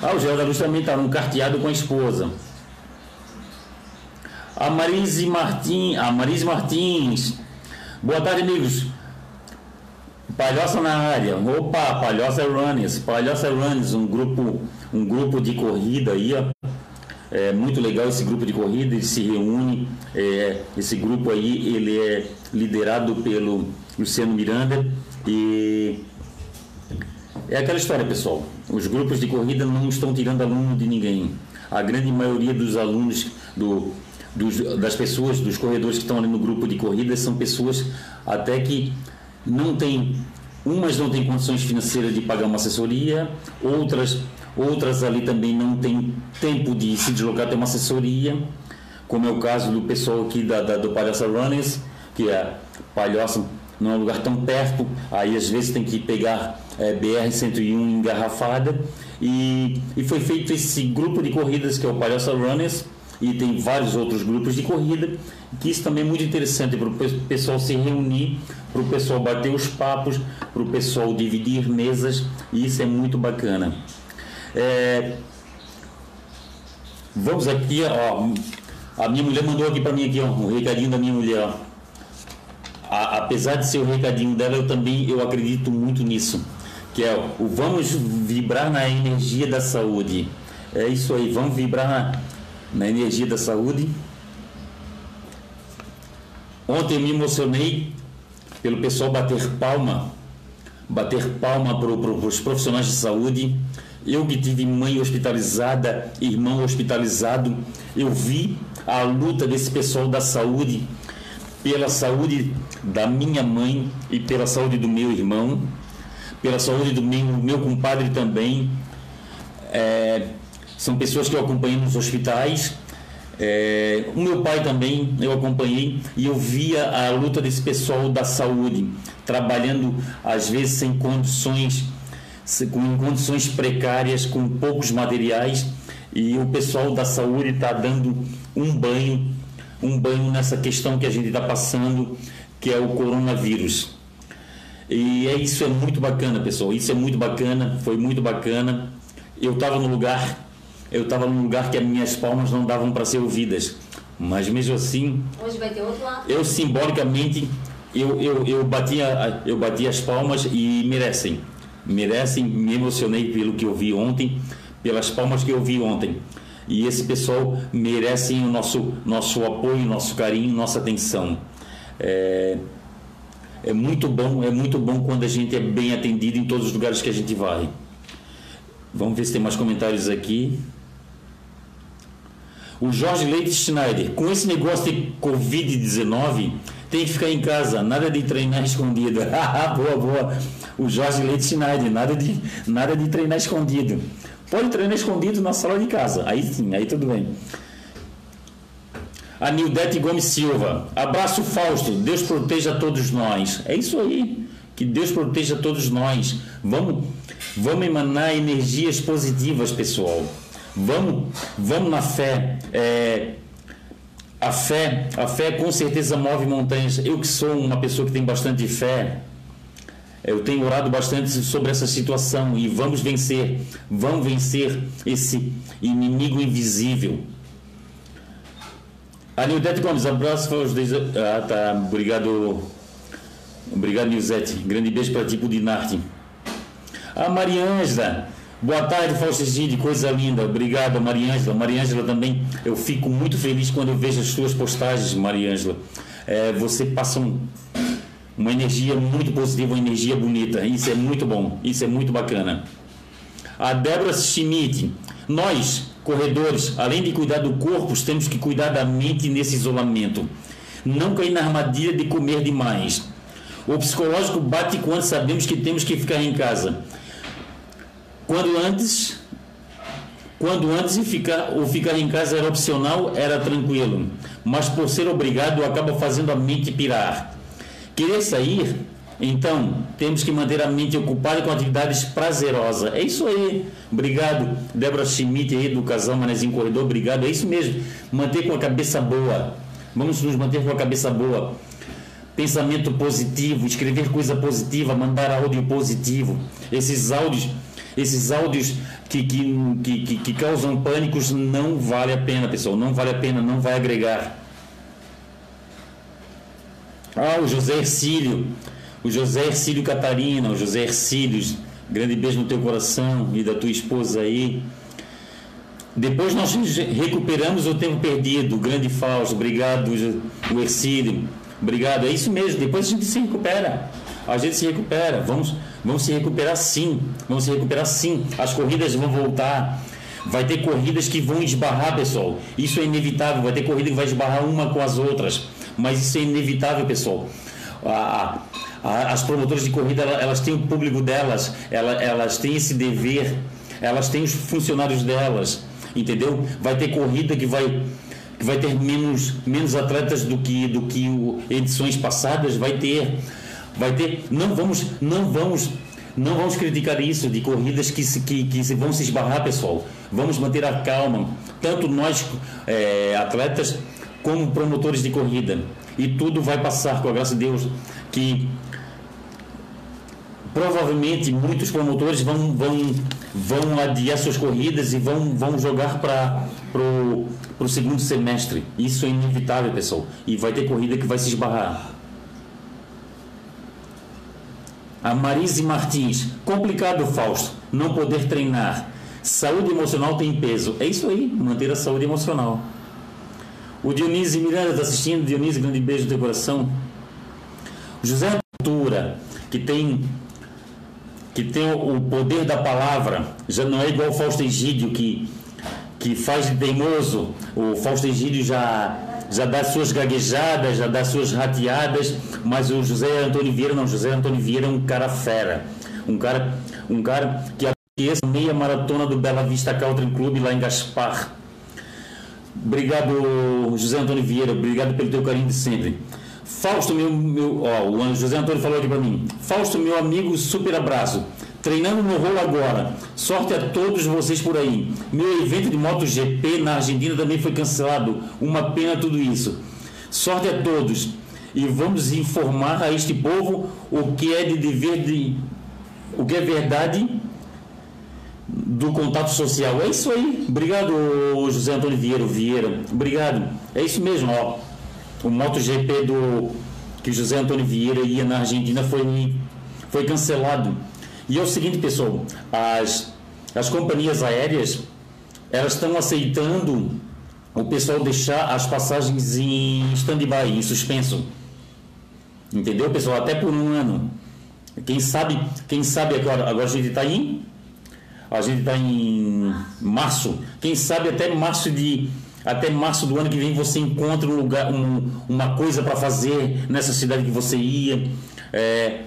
Ah, o Geraldo Luz também está num carteado com a esposa. A Marise Martins, a Marise Martins. Boa tarde, amigos. Palhoça na área. Opa, Palhoça Runners. Palhoça Runners, um grupo, um grupo de corrida aí, ó. É muito legal esse grupo de corrida, ele se reúne. É, esse grupo aí, ele é liderado pelo Luciano Miranda e é aquela história, pessoal. Os grupos de corrida não estão tirando aluno de ninguém. A grande maioria dos alunos, do, dos, das pessoas, dos corredores que estão ali no grupo de corrida, são pessoas até que não têm, umas não têm condições financeiras de pagar uma assessoria, outras, outras ali também não têm tempo de se deslocar até uma assessoria, como é o caso do pessoal aqui da, da do Palhaça Runners, que é Palhoça não é um lugar tão perto, aí às vezes tem que pegar é, BR-101 engarrafada. E, e foi feito esse grupo de corridas que é o Palhaça Runners, e tem vários outros grupos de corrida, que isso também é muito interessante para o pessoal se reunir, para o pessoal bater os papos, para o pessoal dividir mesas, e isso é muito bacana. É, vamos aqui, ó, a minha mulher mandou aqui para mim aqui, ó, um recadinho da minha mulher. A, apesar de ser o recadinho dela, eu também eu acredito muito nisso que é o vamos vibrar na energia da saúde. É isso aí, vamos vibrar na, na energia da saúde. Ontem me emocionei pelo pessoal bater palma, bater palma para os profissionais de saúde. Eu que tive mãe hospitalizada, irmão hospitalizado, eu vi a luta desse pessoal da saúde pela saúde da minha mãe e pela saúde do meu irmão pela saúde do meu, meu compadre também. É, são pessoas que eu acompanhei nos hospitais. É, o meu pai também eu acompanhei e eu via a luta desse pessoal da saúde trabalhando às vezes sem condições com condições precárias com poucos materiais e o pessoal da saúde está dando um banho um banho nessa questão que a gente está passando que é o coronavírus e é isso é muito bacana, pessoal. Isso é muito bacana, foi muito bacana. Eu estava no lugar, eu estava num lugar que as minhas palmas não davam para ser ouvidas. Mas mesmo assim, hoje vai ter outro lado. Eu simbolicamente eu, eu, eu, bati a, eu bati as palmas e merecem. Merecem, me emocionei pelo que eu vi ontem, pelas palmas que eu vi ontem. E esse pessoal merecem o nosso, nosso apoio, nosso carinho, nossa atenção. É, é muito bom, é muito bom quando a gente é bem atendido em todos os lugares que a gente vai. Vamos ver se tem mais comentários aqui. O Jorge Leite Schneider, com esse negócio de Covid-19, tem que ficar em casa, nada de treinar escondido. boa, boa. O Jorge Leite Schneider, nada de, nada de treinar escondido. Pode treinar escondido na sala de casa, aí sim, aí tudo bem. A Nildete Gomes Silva. Abraço Fausto. Deus proteja todos nós. É isso aí. Que Deus proteja todos nós. Vamos, vamos emanar energias positivas, pessoal. Vamos, vamos na fé. É, a fé, a fé com certeza move montanhas. Eu que sou uma pessoa que tem bastante fé, Eu tenho orado bastante sobre essa situação e vamos vencer, vamos vencer esse inimigo invisível. A Nildete Gomes, abraço para os dois. Ah, tá. Obrigado. Obrigado, Nilzete. Grande beijo para ti, Dinarte. A Mariângela. Boa tarde, Fausto Gide, coisa linda. Obrigado, Mariângela. Mariângela também, eu fico muito feliz quando eu vejo as suas postagens, Mariângela. É, você passa um, uma energia muito positiva, uma energia bonita. Isso é muito bom, isso é muito bacana. A Débora Schmidt, nós, corredores, além de cuidar do corpo, temos que cuidar da mente nesse isolamento. Não cair na armadilha de comer demais. O psicológico bate quando sabemos que temos que ficar em casa. Quando antes, quando antes ficar, o ficar em casa era opcional, era tranquilo, mas por ser obrigado acaba fazendo a mente pirar. Querer sair, então temos que manter a mente ocupada com atividades prazerosas. É isso aí. Obrigado, Débora Schmidt aí do casal Manezinho Corredor, obrigado. É isso mesmo. Manter com a cabeça boa. Vamos nos manter com a cabeça boa. Pensamento positivo, escrever coisa positiva, mandar áudio positivo. Esses áudios esses áudios que, que, que, que, causam pânicos não vale a pena, pessoal. Não vale a pena, não vai agregar. Ah, o José Ercílio. O José Ercílio Catarina, o José Ercílio. Grande beijo no teu coração e da tua esposa aí. Depois nós recuperamos o tempo perdido. Grande Fausto, obrigado, o Ercílio. Obrigado, é isso mesmo. Depois a gente se recupera. A gente se recupera. Vamos, vamos se recuperar sim. Vamos se recuperar sim. As corridas vão voltar. Vai ter corridas que vão esbarrar, pessoal. Isso é inevitável. Vai ter corrida que vai esbarrar uma com as outras. Mas isso é inevitável, pessoal. A, a, as promotoras de corrida, elas têm o público delas, elas, elas têm esse dever, elas têm os funcionários delas, entendeu? Vai ter corrida que vai que vai ter menos, menos atletas do que, do que edições passadas, vai ter vai ter não vamos não vamos não vamos criticar isso de corridas que se, que, que se vão se esbarrar pessoal. Vamos manter a calma tanto nós é, atletas como promotores de corrida. E tudo vai passar com a graça de Deus que provavelmente muitos promotores vão vão vão adiar suas corridas e vão vão jogar para pro segundo semestre. Isso é inevitável pessoal. E vai ter corrida que vai se esbarrar a Marise Martins, complicado, Fausto, não poder treinar. Saúde emocional tem peso. É isso aí, manter a saúde emocional. O Dionísio Miranda está assistindo. Dionísio, grande beijo no teu coração. José Cultura, que tem que tem o poder da palavra, já não é igual o Fausto Egídio, que, que faz de teimoso. O Fausto Egídio já já dá suas gaguejadas, já dá suas rateadas, mas o José Antônio Vieira não, José Antônio Vieira é um cara fera, um cara, um cara que essa meia maratona do Bela Vista Country Club lá em Gaspar. Obrigado, José Antônio Vieira, obrigado pelo teu carinho de sempre. Fausto, meu, meu ó, o José Antônio falou aqui para mim. Fausto, meu amigo, super abraço. Treinando no rolo agora. Sorte a todos vocês por aí. Meu evento de MotoGP na Argentina também foi cancelado. Uma pena tudo isso. Sorte a todos. E vamos informar a este povo o que é de dever de. o que é verdade do contato social. É isso aí. Obrigado, José Antônio Vieira. Vieira. Obrigado. É isso mesmo, ó. O MotoGP do que José Antônio Vieira ia na Argentina foi, foi cancelado e é o seguinte, pessoal, as, as companhias aéreas elas estão aceitando o pessoal deixar as passagens em stand-by, em suspenso. Entendeu, pessoal? Até por um ano. Quem sabe, quem sabe agora, agora a gente está em a gente está em março. Quem sabe até março de até março do ano que vem você encontra um lugar, um, uma coisa para fazer nessa cidade que você ia. É,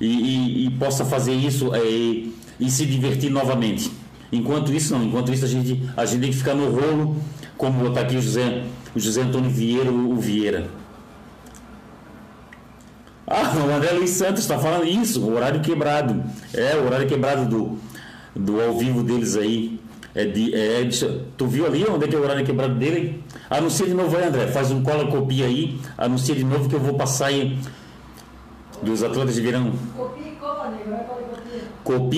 e, e, e possa fazer isso é, e se divertir novamente. Enquanto isso, não. Enquanto isso, a gente, a gente tem que ficar no rolo, como está aqui o José, o José Antônio Vieira, o Vieira. Ah, o André Luiz Santos está falando isso, o horário quebrado. É, o horário quebrado do, do ao vivo deles aí. É de, é tu viu ali onde é que é o horário quebrado dele? Anuncia de novo aí, André. Faz um cola copia aí. Anuncia de novo que eu vou passar aí dos atletas de verão. Copia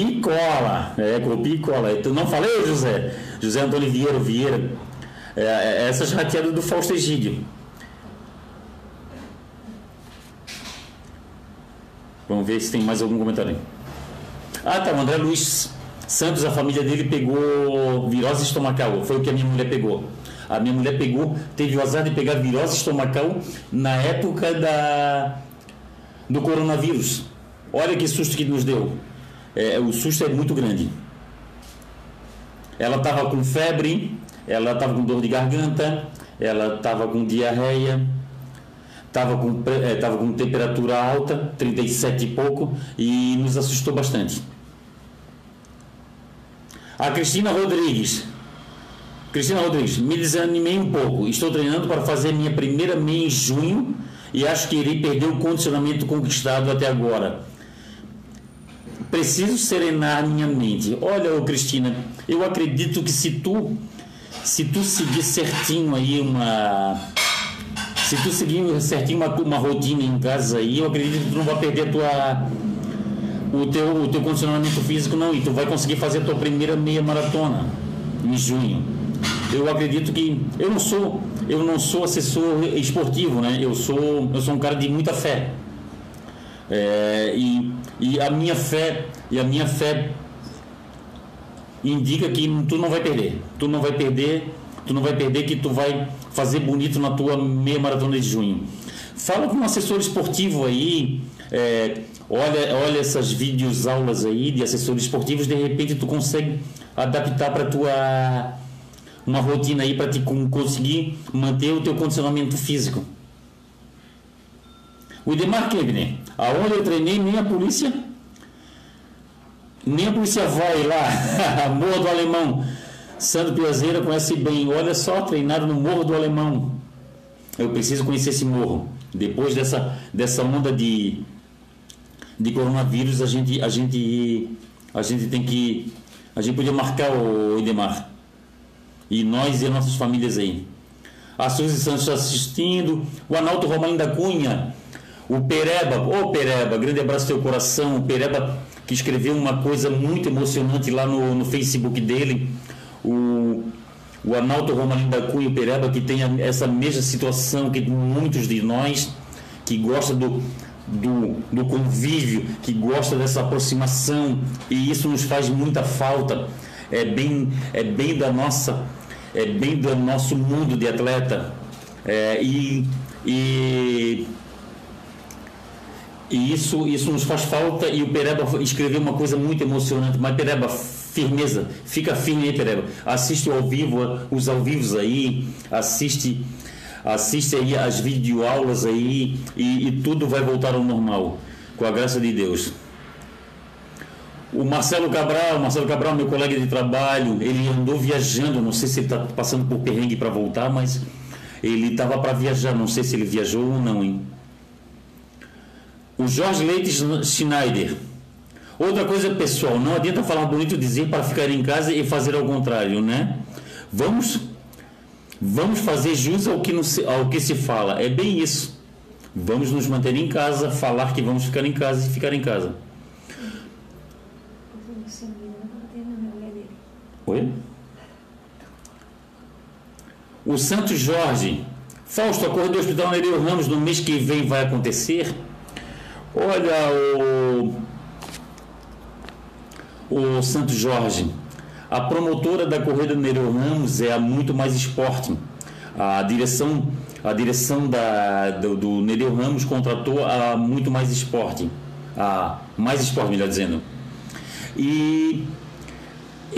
e cola cola. É, copia e cola. Tu não falei, José? José Antônio Vieira Vieira. É, é, essas rateadas do Fausto Egídio. Vamos ver se tem mais algum comentário. Ah, tá. O André Luiz Santos, a família dele pegou virose estomacal. Foi o que a minha mulher pegou. A minha mulher pegou, teve o azar de pegar virose estomacal na época da, do coronavírus. Olha que susto que nos deu. É, o susto é muito grande. Ela estava com febre, ela estava com dor de garganta, ela estava com diarreia, estava com, é, com temperatura alta, 37 e pouco, e nos assustou bastante. A Cristina Rodrigues. Cristina Rodrigues, me desanimei um pouco. Estou treinando para fazer minha primeira meia em junho e acho que irei perder o condicionamento conquistado até agora preciso serenar minha mente. Olha, Cristina, eu acredito que se tu se tu seguir certinho aí uma se tu seguir certinho uma, uma rotina em casa aí, eu acredito que tu não vai perder tua o teu, o teu condicionamento físico não e tu vai conseguir fazer a tua primeira meia maratona em junho. Eu acredito que eu não sou eu não sou assessor esportivo, né? Eu sou eu sou um cara de muita fé. É, e, e a minha fé e a minha fé indica que tu não vai perder. Tu não vai perder, tu não vai perder que tu vai fazer bonito na tua meia maratona de junho. Fala com um assessor esportivo aí, é, olha, olha essas vídeos aulas aí de assessores esportivos, de repente tu consegue adaptar para tua uma rotina aí para te conseguir manter o teu condicionamento físico. O Idemar Kebner, aonde eu treinei, nem a polícia, nem a polícia vai lá, Morro do Alemão. Sandro Piazeira conhece bem, olha só, treinado no Morro do Alemão. Eu preciso conhecer esse morro. Depois dessa, dessa onda de, de coronavírus, a gente, a, gente, a gente tem que. A gente podia marcar o Idemar. E nós e as nossas famílias aí. A Suzy Santos assistindo. O Analto Romain da Cunha. O Pereba, ô oh, Pereba, grande abraço teu coração. O Pereba que escreveu uma coisa muito emocionante lá no, no Facebook dele. O, o Analto Romaninho da Cunha, o Pereba, que tem essa mesma situação que muitos de nós, que gosta do, do, do convívio, que gosta dessa aproximação, e isso nos faz muita falta. É bem, é bem da nossa, é bem do nosso mundo de atleta. É, e, e e isso, isso nos faz falta e o Pereba escreveu uma coisa muito emocionante. Mas Pereba, firmeza, fica firme aí, Pereba. Assiste ao vivo, os ao vivos aí, assiste, assiste aí as videoaulas aí e, e tudo vai voltar ao normal, com a graça de Deus. O Marcelo Cabral, Marcelo Cabral, meu colega de trabalho, ele andou viajando, não sei se ele está passando por perrengue para voltar, mas ele estava para viajar, não sei se ele viajou ou não, hein? O Jorge Leite Schneider. Outra coisa pessoal, não adianta falar bonito dizer para ficar em casa e fazer ao contrário, né? Vamos vamos fazer jus ao que, se, ao que se fala. É bem isso. Vamos nos manter em casa, falar que vamos ficar em casa e ficar em casa. Oi? O Santos Jorge. Fausto, a corrida do Hospital Nereu Ramos no mês que vem vai acontecer? Olha, o, o Santo Jorge, a promotora da corrida Nereu Ramos é a Muito Mais Esporte. A direção, a direção da, do, do Nereu Ramos contratou a Muito Mais Esporte. A Mais Esporte, melhor dizendo. E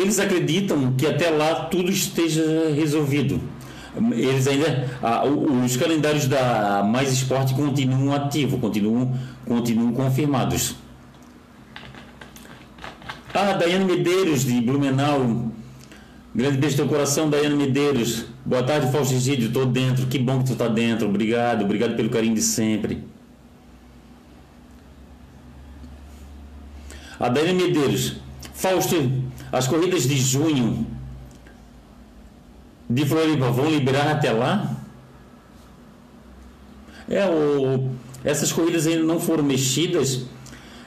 eles acreditam que até lá tudo esteja resolvido. Eles ainda. os calendários da Mais Esporte continuam ativos, continuam continuam confirmados. Ah, Daiane Medeiros, de Blumenau. Grande beijo no teu coração, Daiane Medeiros. Boa tarde, Fausto Egídio. Estou dentro. Que bom que tu está dentro. Obrigado, obrigado pelo carinho de sempre. A Daiane Medeiros. Fausto, as corridas de junho de Floripa vão liberar até lá? É, o essas corridas ainda não foram mexidas.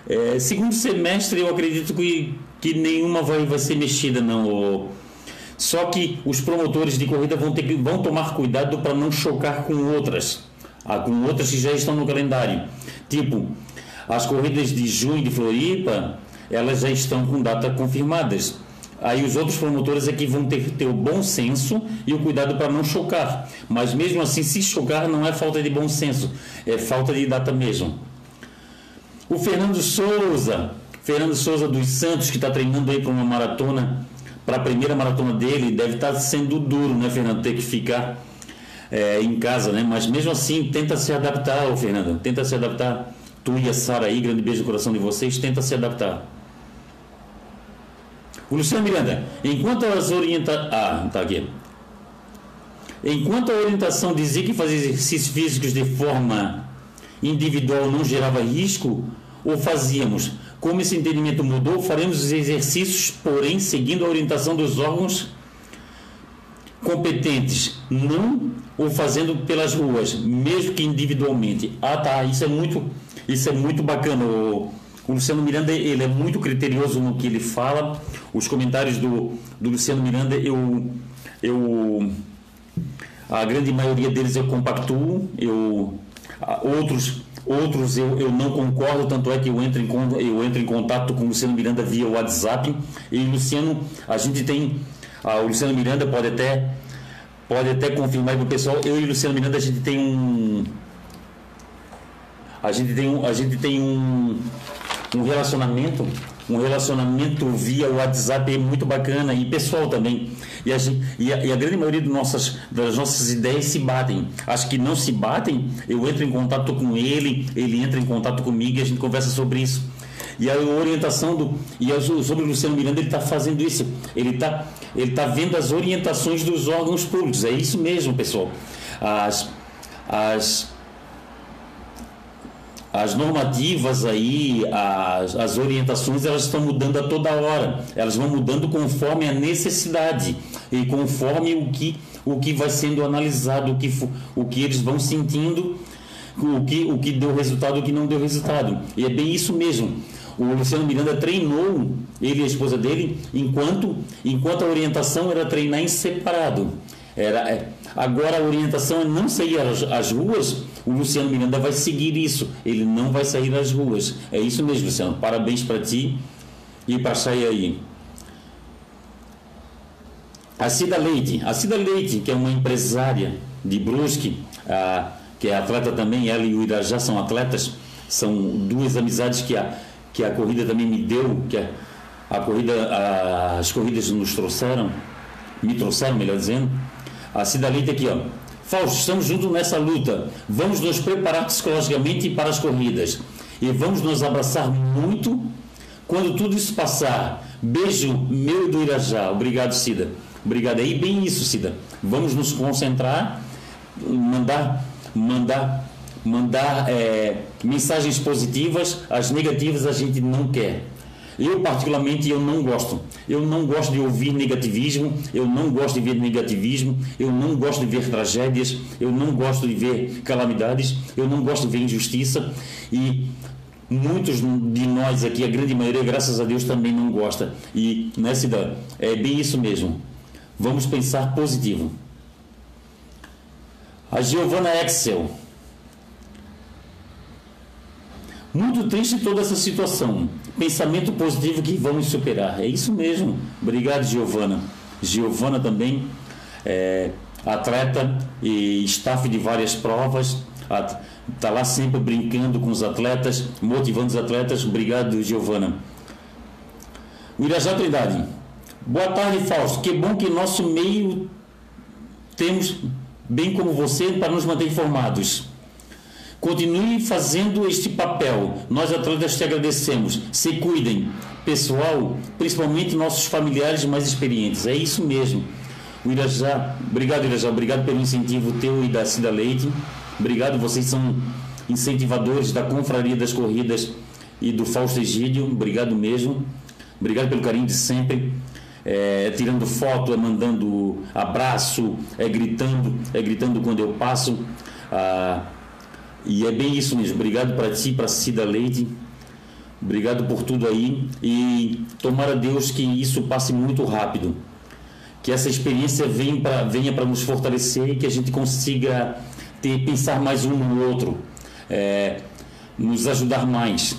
É, segundo semestre eu acredito que, que nenhuma vai, vai ser mexida não. Só que os promotores de corrida vão, ter que, vão tomar cuidado para não chocar com outras, ah, com outras que já estão no calendário. Tipo, as corridas de junho de Floripa, elas já estão com data confirmadas. Aí os outros promotores aqui vão ter que ter o bom senso e o cuidado para não chocar. Mas mesmo assim, se chocar, não é falta de bom senso, é falta de data mesmo. O Fernando Souza, Fernando Souza dos Santos, que está treinando aí para uma maratona, para a primeira maratona dele, deve estar tá sendo duro, né, Fernando? Ter que ficar é, em casa, né? Mas mesmo assim, tenta se adaptar, ô Fernando, tenta se adaptar. Tu e a Sara aí, grande beijo no coração de vocês, tenta se adaptar. O Luciano Miranda, enquanto as orienta... Ah, tá aqui. Enquanto a orientação dizia que fazer exercícios físicos de forma individual não gerava risco, ou fazíamos? Como esse entendimento mudou, faremos os exercícios, porém seguindo a orientação dos órgãos competentes, não ou fazendo pelas ruas, mesmo que individualmente. Ah, tá, isso é muito, isso é muito bacana. O, o Luciano Miranda ele é muito criterioso no que ele fala. Os comentários do, do Luciano Miranda eu eu a grande maioria deles eu compactuo, eu outros outros eu, eu não concordo, tanto é que eu entro, em, eu entro em contato com o Luciano Miranda via WhatsApp. E Luciano, a gente tem. Ah, o Luciano Miranda pode até, pode até confirmar para o pessoal. Eu e o Luciano Miranda a gente tem um. A gente tem um, a gente tem um, um relacionamento um relacionamento via WhatsApp muito bacana e pessoal também. E a, e a, e a grande maioria nossas, das nossas ideias se batem. As que não se batem, eu entro em contato com ele, ele entra em contato comigo e a gente conversa sobre isso. E a orientação do. E sobre o Luciano Miranda, ele está fazendo isso. Ele está ele tá vendo as orientações dos órgãos públicos. É isso mesmo, pessoal. As, as, as normativas aí, as, as orientações, elas estão mudando a toda hora. Elas vão mudando conforme a necessidade e conforme o que, o que vai sendo analisado, o que, o que eles vão sentindo, o que, o que deu resultado, o que não deu resultado. E é bem isso mesmo. O Luciano Miranda treinou ele e a esposa dele enquanto, enquanto a orientação era treinar em separado. Era, é, agora a orientação é não sair às, às, ruas. O Luciano Miranda vai seguir isso. Ele não vai sair às ruas. É isso mesmo, Luciano. Parabéns para ti e para aí. A Cida Leite. A Cida Leite, que é uma empresária de Brusque, a, que é atleta também, ela e o Irajá são atletas. São duas amizades que a, que a corrida também me deu, que a, a corrida, a, as corridas nos trouxeram, me trouxeram, melhor dizendo. A Cidalita aqui, ó. Fausto, estamos juntos nessa luta. Vamos nos preparar psicologicamente para as corridas. E vamos nos abraçar muito quando tudo isso passar. Beijo meu do Irajá. Obrigado, Cida. Obrigado aí. Bem isso, Cida. Vamos nos concentrar, mandar, mandar, mandar é, mensagens positivas. As negativas a gente não quer. Eu, particularmente, eu não gosto. Eu não gosto de ouvir negativismo, eu não gosto de ver negativismo, eu não gosto de ver tragédias, eu não gosto de ver calamidades, eu não gosto de ver injustiça e muitos de nós aqui, a grande maioria, graças a Deus, também não gosta. E nessa idade, é bem isso mesmo. Vamos pensar positivo. A Giovanna Excel. Muito triste toda essa situação pensamento positivo que vamos superar. É isso mesmo. Obrigado, Giovana. Giovana também é atleta e staff de várias provas. Está lá sempre brincando com os atletas, motivando os atletas. Obrigado, Giovana. O Irajá Trindade. Boa tarde, Fausto. Que bom que nosso meio temos, bem como você, para nos manter informados. Continue fazendo este papel. Nós atletas te agradecemos. Se cuidem, pessoal, principalmente nossos familiares mais experientes. É isso mesmo. O Irajá, obrigado Irajá, obrigado pelo incentivo teu e da Cida Leite. Obrigado, vocês são incentivadores da Confraria das Corridas e do Fausto Egídio. Obrigado mesmo. Obrigado pelo carinho de sempre. É, tirando foto, é mandando abraço, é gritando, é gritando quando eu passo. Ah, e é bem isso mesmo. Obrigado para ti, para Cida Leite. Obrigado por tudo aí e tomara Deus que isso passe muito rápido. Que essa experiência venha para venha nos fortalecer e que a gente consiga ter, pensar mais um no outro, é, nos ajudar mais.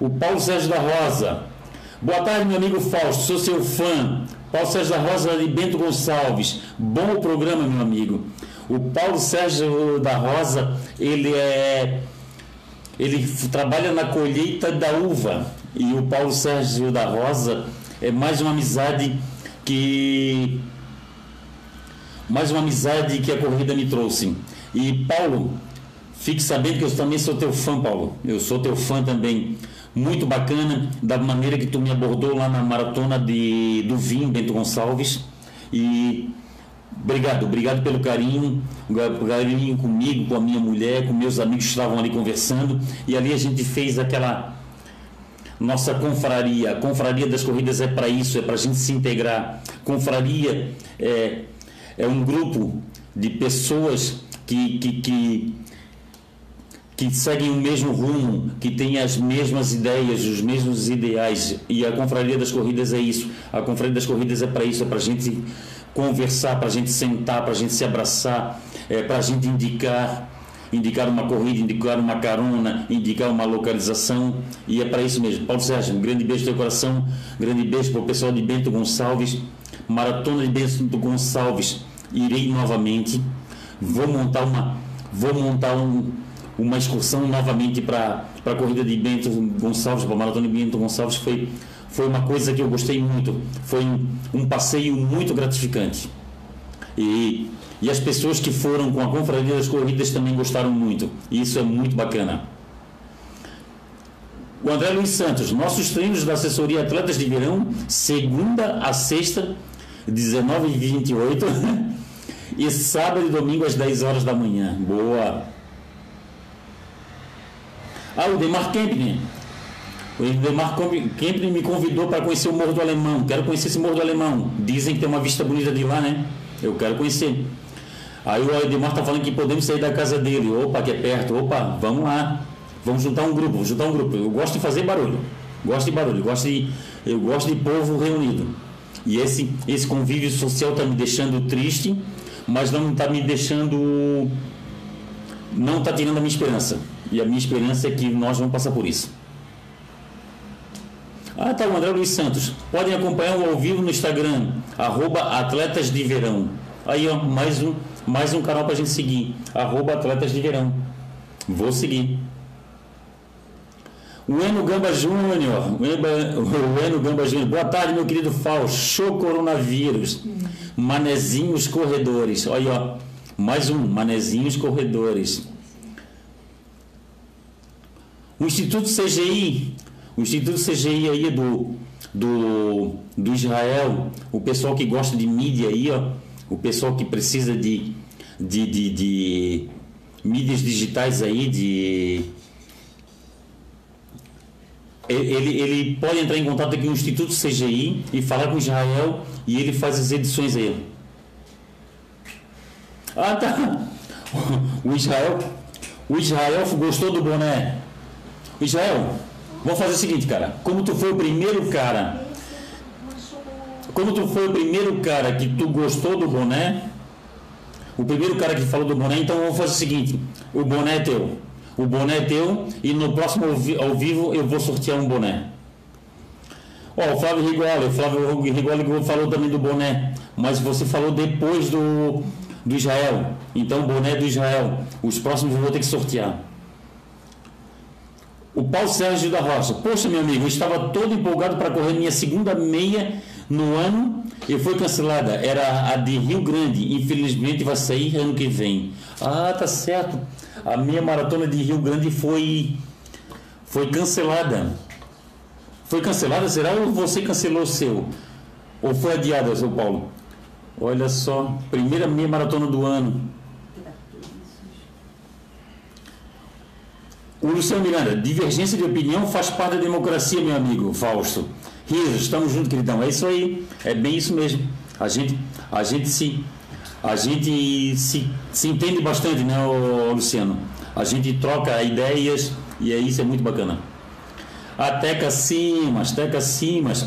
O Paulo Sérgio da Rosa. Boa tarde, meu amigo Fausto, sou seu fã. Paulo Sérgio da Rosa de Bento Gonçalves. Bom programa, meu amigo. O Paulo Sérgio da Rosa, ele é ele trabalha na colheita da uva. E o Paulo Sérgio da Rosa é mais uma amizade que mais uma amizade que a corrida me trouxe. E Paulo, fique sabendo que eu também sou teu fã, Paulo. Eu sou teu fã também. Muito bacana da maneira que tu me abordou lá na maratona de, do vinho Bento Gonçalves. E Obrigado, obrigado pelo carinho, carinho comigo, com a minha mulher, com meus amigos que estavam ali conversando. E ali a gente fez aquela nossa confraria. A confraria das corridas é para isso, é para a gente se integrar. Confraria é, é um grupo de pessoas que, que, que, que seguem o mesmo rumo, que têm as mesmas ideias, os mesmos ideais. E a confraria das corridas é isso. A confraria das corridas é para isso, é para a gente conversar, para a gente sentar, para a gente se abraçar, é, para a gente indicar, indicar uma corrida, indicar uma carona, indicar uma localização, e é para isso mesmo. Paulo Sérgio, um grande beijo no teu coração, um grande beijo para o pessoal de Bento Gonçalves, Maratona de Bento Gonçalves, irei novamente, vou montar uma, vou montar um, uma excursão novamente para a corrida de Bento Gonçalves, para a Maratona de Bento Gonçalves, foi foi uma coisa que eu gostei muito. Foi um passeio muito gratificante. E, e as pessoas que foram com a Confraria das Corridas também gostaram muito. E isso é muito bacana. O André Luiz Santos, nossos treinos da assessoria Atletas de Verão, segunda a sexta, 19 e 28, e sábado e domingo às 10 horas da manhã. Boa! Ah, o Demar Kempner, o Edemar Kempner me convidou para conhecer o Morro do Alemão. Quero conhecer esse Morro do Alemão. Dizem que tem uma vista bonita de lá, né? Eu quero conhecer. Aí o Edemar está falando que podemos sair da casa dele. Opa, que é perto. Opa, vamos lá. Vamos juntar um grupo, vamos juntar um grupo. Eu gosto de fazer barulho. Gosto de barulho. Gosto de, eu gosto de povo reunido. E esse, esse convívio social está me deixando triste, mas não está me deixando. Não está tirando a minha esperança. E a minha esperança é que nós vamos passar por isso. Ah, tá, o André Luiz Santos. Podem acompanhar o ao vivo no Instagram, arroba Atletas de Verão. Aí, ó, mais um, mais um canal pra gente seguir, arroba Atletas de Verão. Vou seguir. O Eno Gamba Júnior, o Eno Gamba Júnior, boa tarde, meu querido Fausto, show coronavírus, manezinhos corredores, olha, ó, mais um, manezinhos corredores. O Instituto CGI o Instituto CGI aí do, do, do Israel, o pessoal que gosta de mídia aí, ó, o pessoal que precisa de, de, de, de mídias digitais aí, de ele, ele pode entrar em contato aqui com o Instituto CGI e falar com Israel e ele faz as edições aí. Ah, tá. O Israel, o Israel gostou do boné. Israel, Vamos fazer o seguinte, cara. Como tu foi o primeiro cara. Como tu foi o primeiro cara que tu gostou do boné. O primeiro cara que falou do boné, então vamos fazer o seguinte: o boné é teu. O boné é teu e no próximo ao vivo eu vou sortear um boné. Ó, o Flávio Rigoli, o Flávio Rigoli falou também do boné, mas você falou depois do, do Israel. Então, boné do Israel. Os próximos eu vou ter que sortear. O Paulo Sérgio da Rocha. Poxa, meu amigo, eu estava todo empolgado para correr minha segunda meia no ano e foi cancelada. Era a de Rio Grande. Infelizmente vai sair ano que vem. Ah, tá certo. A minha maratona de Rio Grande foi foi cancelada. Foi cancelada? Será ou você cancelou o seu? Ou foi adiada, seu Paulo? Olha só, primeira meia maratona do ano. O Luciano Miranda, divergência de opinião faz parte da democracia, meu amigo Fausto. Risos, estamos juntos, queridão. É isso aí, é bem isso mesmo. A gente, a gente se, a gente se, se entende bastante, né, Luciano? A gente troca ideias e é isso é muito bacana. A Teca Simas, Teca Simas.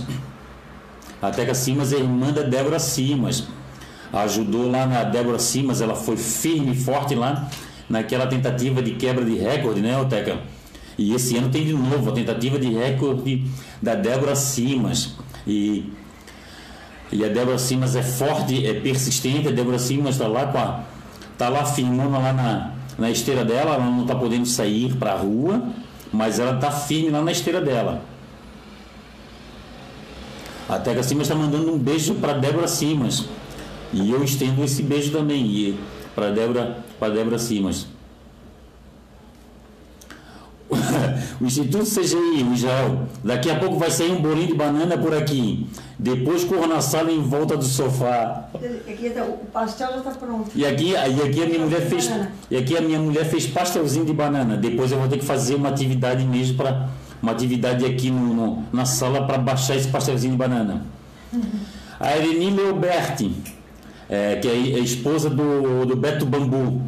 A Teca Simas é irmã da Débora Simas. Ajudou lá na Débora Simas, ela foi firme e forte lá naquela tentativa de quebra de recorde, né, Teca? E esse ano tem de novo a tentativa de recorde da Débora Simas. E, e a Débora Simas é forte, é persistente. A Débora Simas está lá com a, tá lá firmando lá na, na esteira dela. Ela não está podendo sair para a rua, mas ela está firme lá na esteira dela. A Teca Simas está mandando um beijo para Débora Simas. E eu estendo esse beijo também para Débora, para Débora Simas. o Instituto CGI, o Israel. Daqui a pouco vai sair um bolinho de banana por aqui. Depois corra na sala em volta do sofá. Aqui, tá, o pastel já está pronto. E aqui, e aqui a minha mulher fez. E aqui a minha mulher fez pastelzinho de banana. Depois eu vou ter que fazer uma atividade mesmo para. Uma atividade aqui no, no na sala para baixar esse pastelzinho de banana. Uhum. A Irene Leoberti, é, que é a esposa do, do Beto Bambu.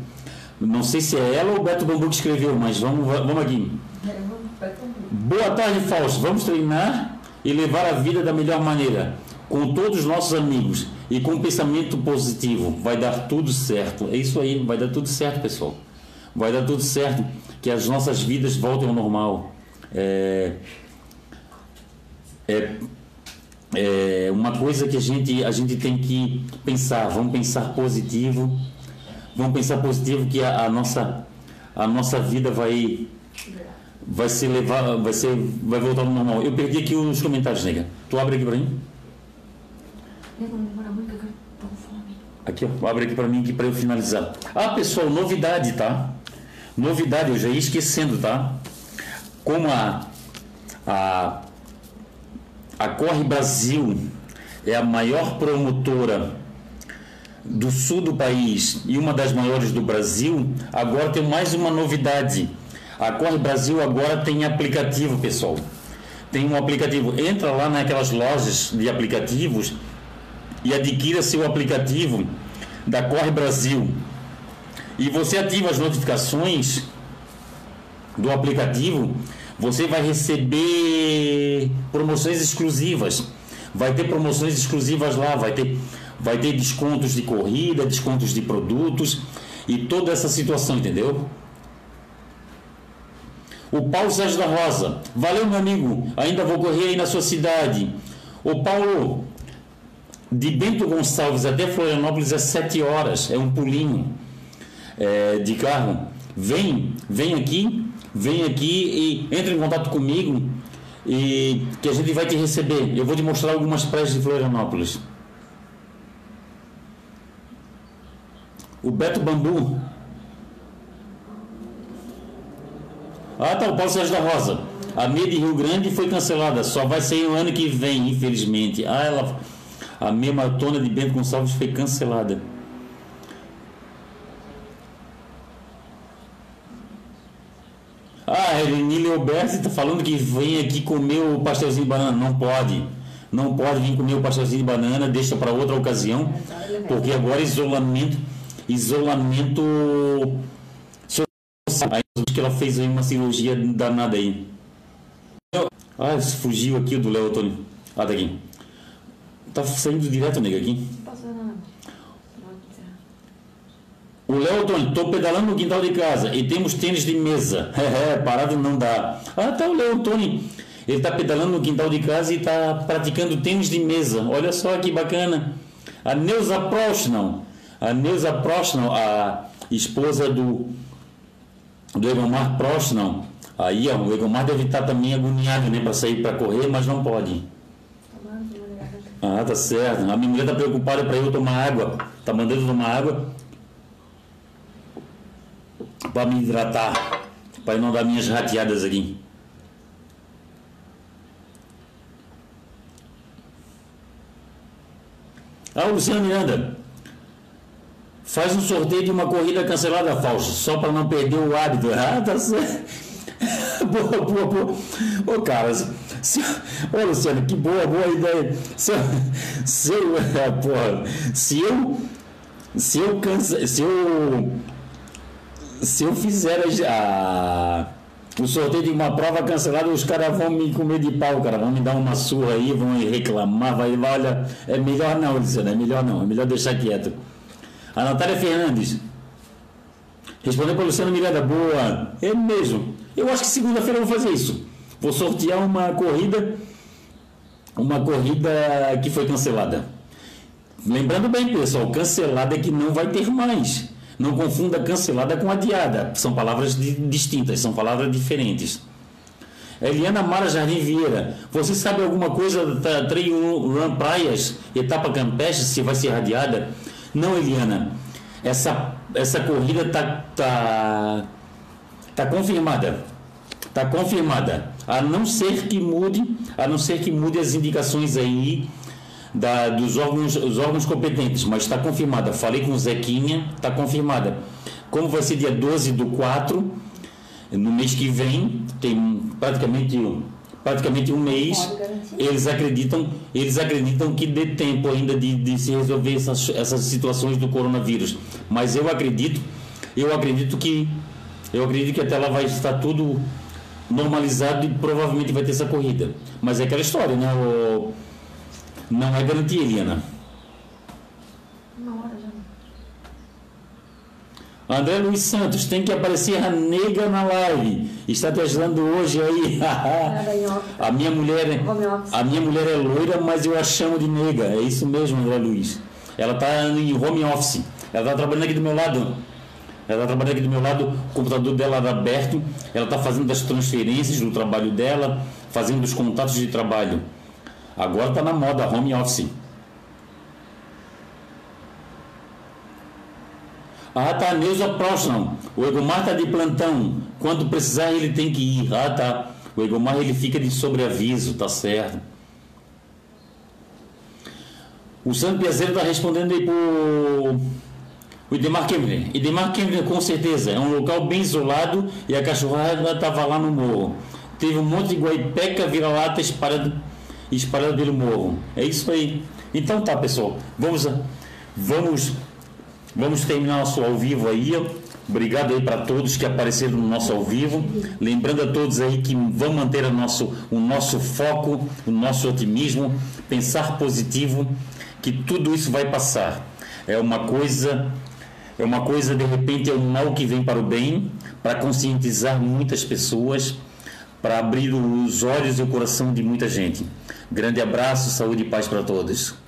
Não sei se é ela ou o Beto Bambu que escreveu, mas vamos, vamos aqui. Boa tarde, Fausto. Vamos treinar e levar a vida da melhor maneira, com todos os nossos amigos e com um pensamento positivo. Vai dar tudo certo. É isso aí, vai dar tudo certo, pessoal. Vai dar tudo certo. Que as nossas vidas voltem ao normal. É, é, é uma coisa que a gente, a gente tem que pensar. Vamos pensar positivo. Vamos pensar positivo que a, a, nossa a nossa vida vai vai se levar vai ser vai voltar ao normal. Eu perdi aqui os comentários nega. Tu abre aqui para mim. Aqui ó. Abre aqui para mim aqui para eu finalizar. Ah pessoal novidade tá? Novidade eu já ia esquecendo tá? Como a a a Corre Brasil é a maior promotora do sul do país e uma das maiores do Brasil, agora tem mais uma novidade. A Corre Brasil agora tem aplicativo, pessoal. Tem um aplicativo. Entra lá naquelas lojas de aplicativos e adquira seu aplicativo da Corre Brasil. E você ativa as notificações do aplicativo, você vai receber promoções exclusivas. Vai ter promoções exclusivas lá, vai ter vai ter descontos de corrida, descontos de produtos e toda essa situação, entendeu? O Paulo Sérgio da Rosa, valeu meu amigo, ainda vou correr aí na sua cidade. O Paulo, de Bento Gonçalves até Florianópolis é sete horas, é um pulinho é, de carro. Vem, vem aqui, vem aqui e entre em contato comigo e que a gente vai te receber. Eu vou te mostrar algumas praias de Florianópolis. O Beto Bambu. Ah, tá, o Paulo Sérgio da Rosa. A meia de Rio Grande foi cancelada, só vai sair o ano que vem, infelizmente. Ah, ela. A meia maratona de Bento Gonçalves foi cancelada. Ah, Renile Alberti está falando que vem aqui comer o pastelzinho de banana. Não pode. Não pode vir comer o pastelzinho de banana, deixa para outra ocasião. Porque agora isolamento isolamento social. que ela fez aí uma cirurgia danada aí. Ah, fugiu aqui do Léo Antônio. Ah, tá aqui. Tá saindo direto, nega, aqui. O Léo Antônio, tô pedalando no quintal de casa e temos tênis de mesa. É, parado não dá. Ah, tá o Léo Antônio. Ele tá pedalando no quintal de casa e tá praticando tênis de mesa. Olha só que bacana. A Neuza Prost, não. A Neuza Prostnall, a esposa do, do Egomar Prostnall, aí ó, o Egomar deve estar também agoniado né, para sair para correr, mas não pode. Ah, tá certo. A minha mulher está preocupada para eu tomar água. Tá mandando tomar água para me hidratar, para não dar minhas rateadas aqui. Ah, Luciano Miranda. Faz um sorteio de uma corrida cancelada, Fausto, só para não perder o hábito. Ah, tá certo. boa, boa, boa. Ô, cara, se, ô, Luciano, que boa, boa ideia. Se se eu, porra, se eu, se eu, canse, se eu, se eu fizer a, o sorteio de uma prova cancelada, os caras vão me comer de pau, cara. Vão me dar uma surra aí, vão reclamar, vai, olha, é melhor não, Luciano, é melhor não, é melhor deixar quieto. A Natália Fernandes. Respondeu para Luciano Miranda, boa. É mesmo. Eu acho que segunda-feira eu vou fazer isso. Vou sortear uma corrida, uma corrida que foi cancelada. Lembrando bem, pessoal, cancelada é que não vai ter mais. Não confunda cancelada com adiada. São palavras distintas, são palavras diferentes. Eliana Mara Jardim Vieira, você sabe alguma coisa da Trail Run Praias, etapa campestre, se vai ser radiada? Não, Eliana. Essa, essa corrida tá, tá, tá confirmada. Tá confirmada. A não ser que mude, a não ser que mude as indicações aí da, dos órgãos, os órgãos competentes, mas está confirmada. Falei com o Zequinha, está confirmada. Como vai ser dia 12 do 4, no mês que vem, tem praticamente, praticamente um mês, eles acreditam, eles acreditam que dê tempo ainda de, de se resolver essas, essas situações do coronavírus. Mas eu acredito, eu acredito que eu acredito que até lá vai estar tudo normalizado e provavelmente vai ter essa corrida. Mas é aquela história, né? O, não é garantia, Eliana. Uma hora já. André Luiz Santos, tem que aparecer a nega na live. Está te ajudando hoje aí. a minha mulher é, a minha mulher é loira, mas eu a chamo de nega. É isso mesmo, André Luiz. Ela está em home office. Ela está trabalhando aqui do meu lado. Ela está trabalhando aqui do meu lado, o computador dela está aberto. Ela está fazendo as transferências no trabalho dela, fazendo os contatos de trabalho. Agora está na moda home office. Ah, tá, Neuza Próximo. O Egomar está de plantão. Quando precisar, ele tem que ir. Ah, tá. O Egomar ele fica de sobreaviso, tá certo. O Santo Piazeiro está respondendo aí pro o Idemar Kemner. Idemar Kemner, com certeza. É um local bem isolado e a cachorrada estava lá no morro. Teve um monte de guaipeca, vira-lata espalhado espalhado pelo morro. É isso aí. Então tá, pessoal. Vamos, vamos, vamos terminar nosso ao vivo aí. Obrigado aí para todos que apareceram no nosso ao vivo. Lembrando a todos aí que vão manter o nosso, o nosso foco, o nosso otimismo, pensar positivo, que tudo isso vai passar. É uma coisa, é uma coisa de repente é um mal que vem para o bem, para conscientizar muitas pessoas, para abrir os olhos e o coração de muita gente. Grande abraço, saúde e paz para todos.